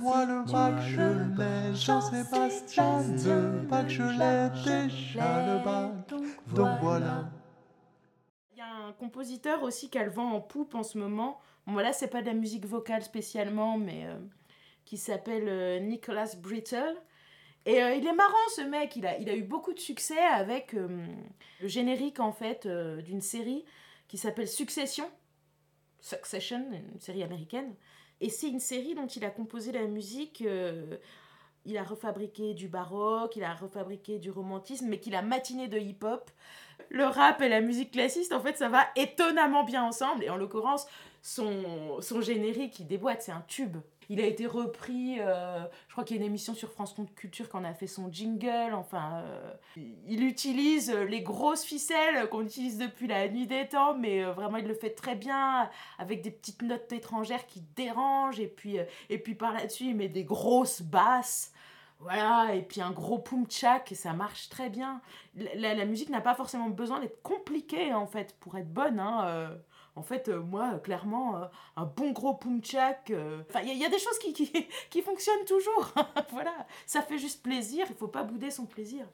Moi le bac, je l'ai. Jean-Sébastien, le bac, je l'ai déjà. Le bac, donc voilà. Un compositeur aussi qui a le vent en poupe en ce moment. Bon, là, c'est pas de la musique vocale spécialement, mais euh, qui s'appelle euh, Nicholas Brittle. Et euh, il est marrant ce mec, il a, il a eu beaucoup de succès avec le générique en fait d'une série qui s'appelle Succession. Succession, une série américaine. Et c'est une série dont il a composé la musique. il a refabriqué du baroque, il a refabriqué du romantisme, mais qu'il a matiné de hip-hop. Le rap et la musique classiste, en fait, ça va étonnamment bien ensemble. Et en l'occurrence, son, son générique, il déboîte, c'est un tube. Il a été repris, euh, je crois qu'il y a une émission sur France Culture qui en a fait son jingle. Enfin, euh, il utilise les grosses ficelles qu'on utilise depuis la nuit des temps, mais euh, vraiment il le fait très bien, avec des petites notes étrangères qui dérangent. Et puis, et puis par là-dessus, il met des grosses basses. Voilà, et puis un gros pum tchak, ça marche très bien. La, la- musique n'a pas forcément besoin d'être compliquée, en fait, pour être bonne. Hein. euh. en fait, euh, moi, clairement, euh, un bon gros pum tchak. Enfin, il y, y a des choses qui, qui, qui fonctionnent toujours. voilà, ça fait juste plaisir, il faut pas bouder son plaisir.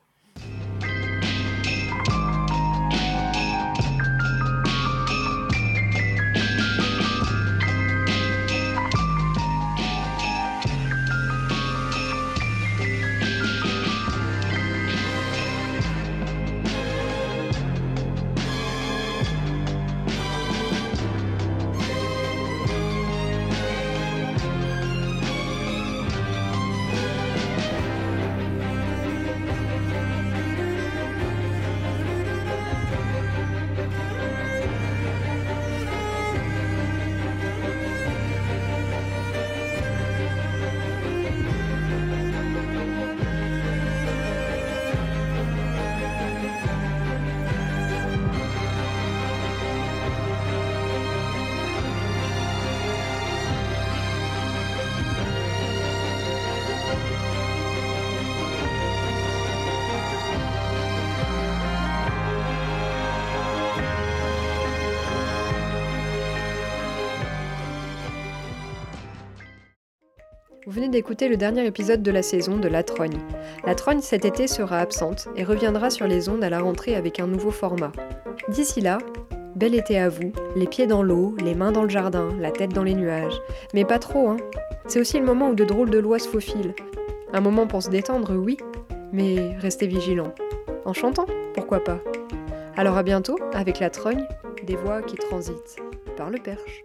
D'écouter le dernier épisode de la saison de La Trogne. La Trogne cet été sera absente et reviendra sur les ondes à la rentrée avec un nouveau format. D'ici là, bel été à vous, les pieds dans l'eau, les mains dans le jardin, la tête dans les nuages. Mais pas trop, hein. C'est aussi le moment où de drôles de lois se faufilent. Un moment pour se détendre, oui, mais restez vigilants. En chantant, pourquoi pas Alors à bientôt avec La Trogne, des voix qui transitent par le perche.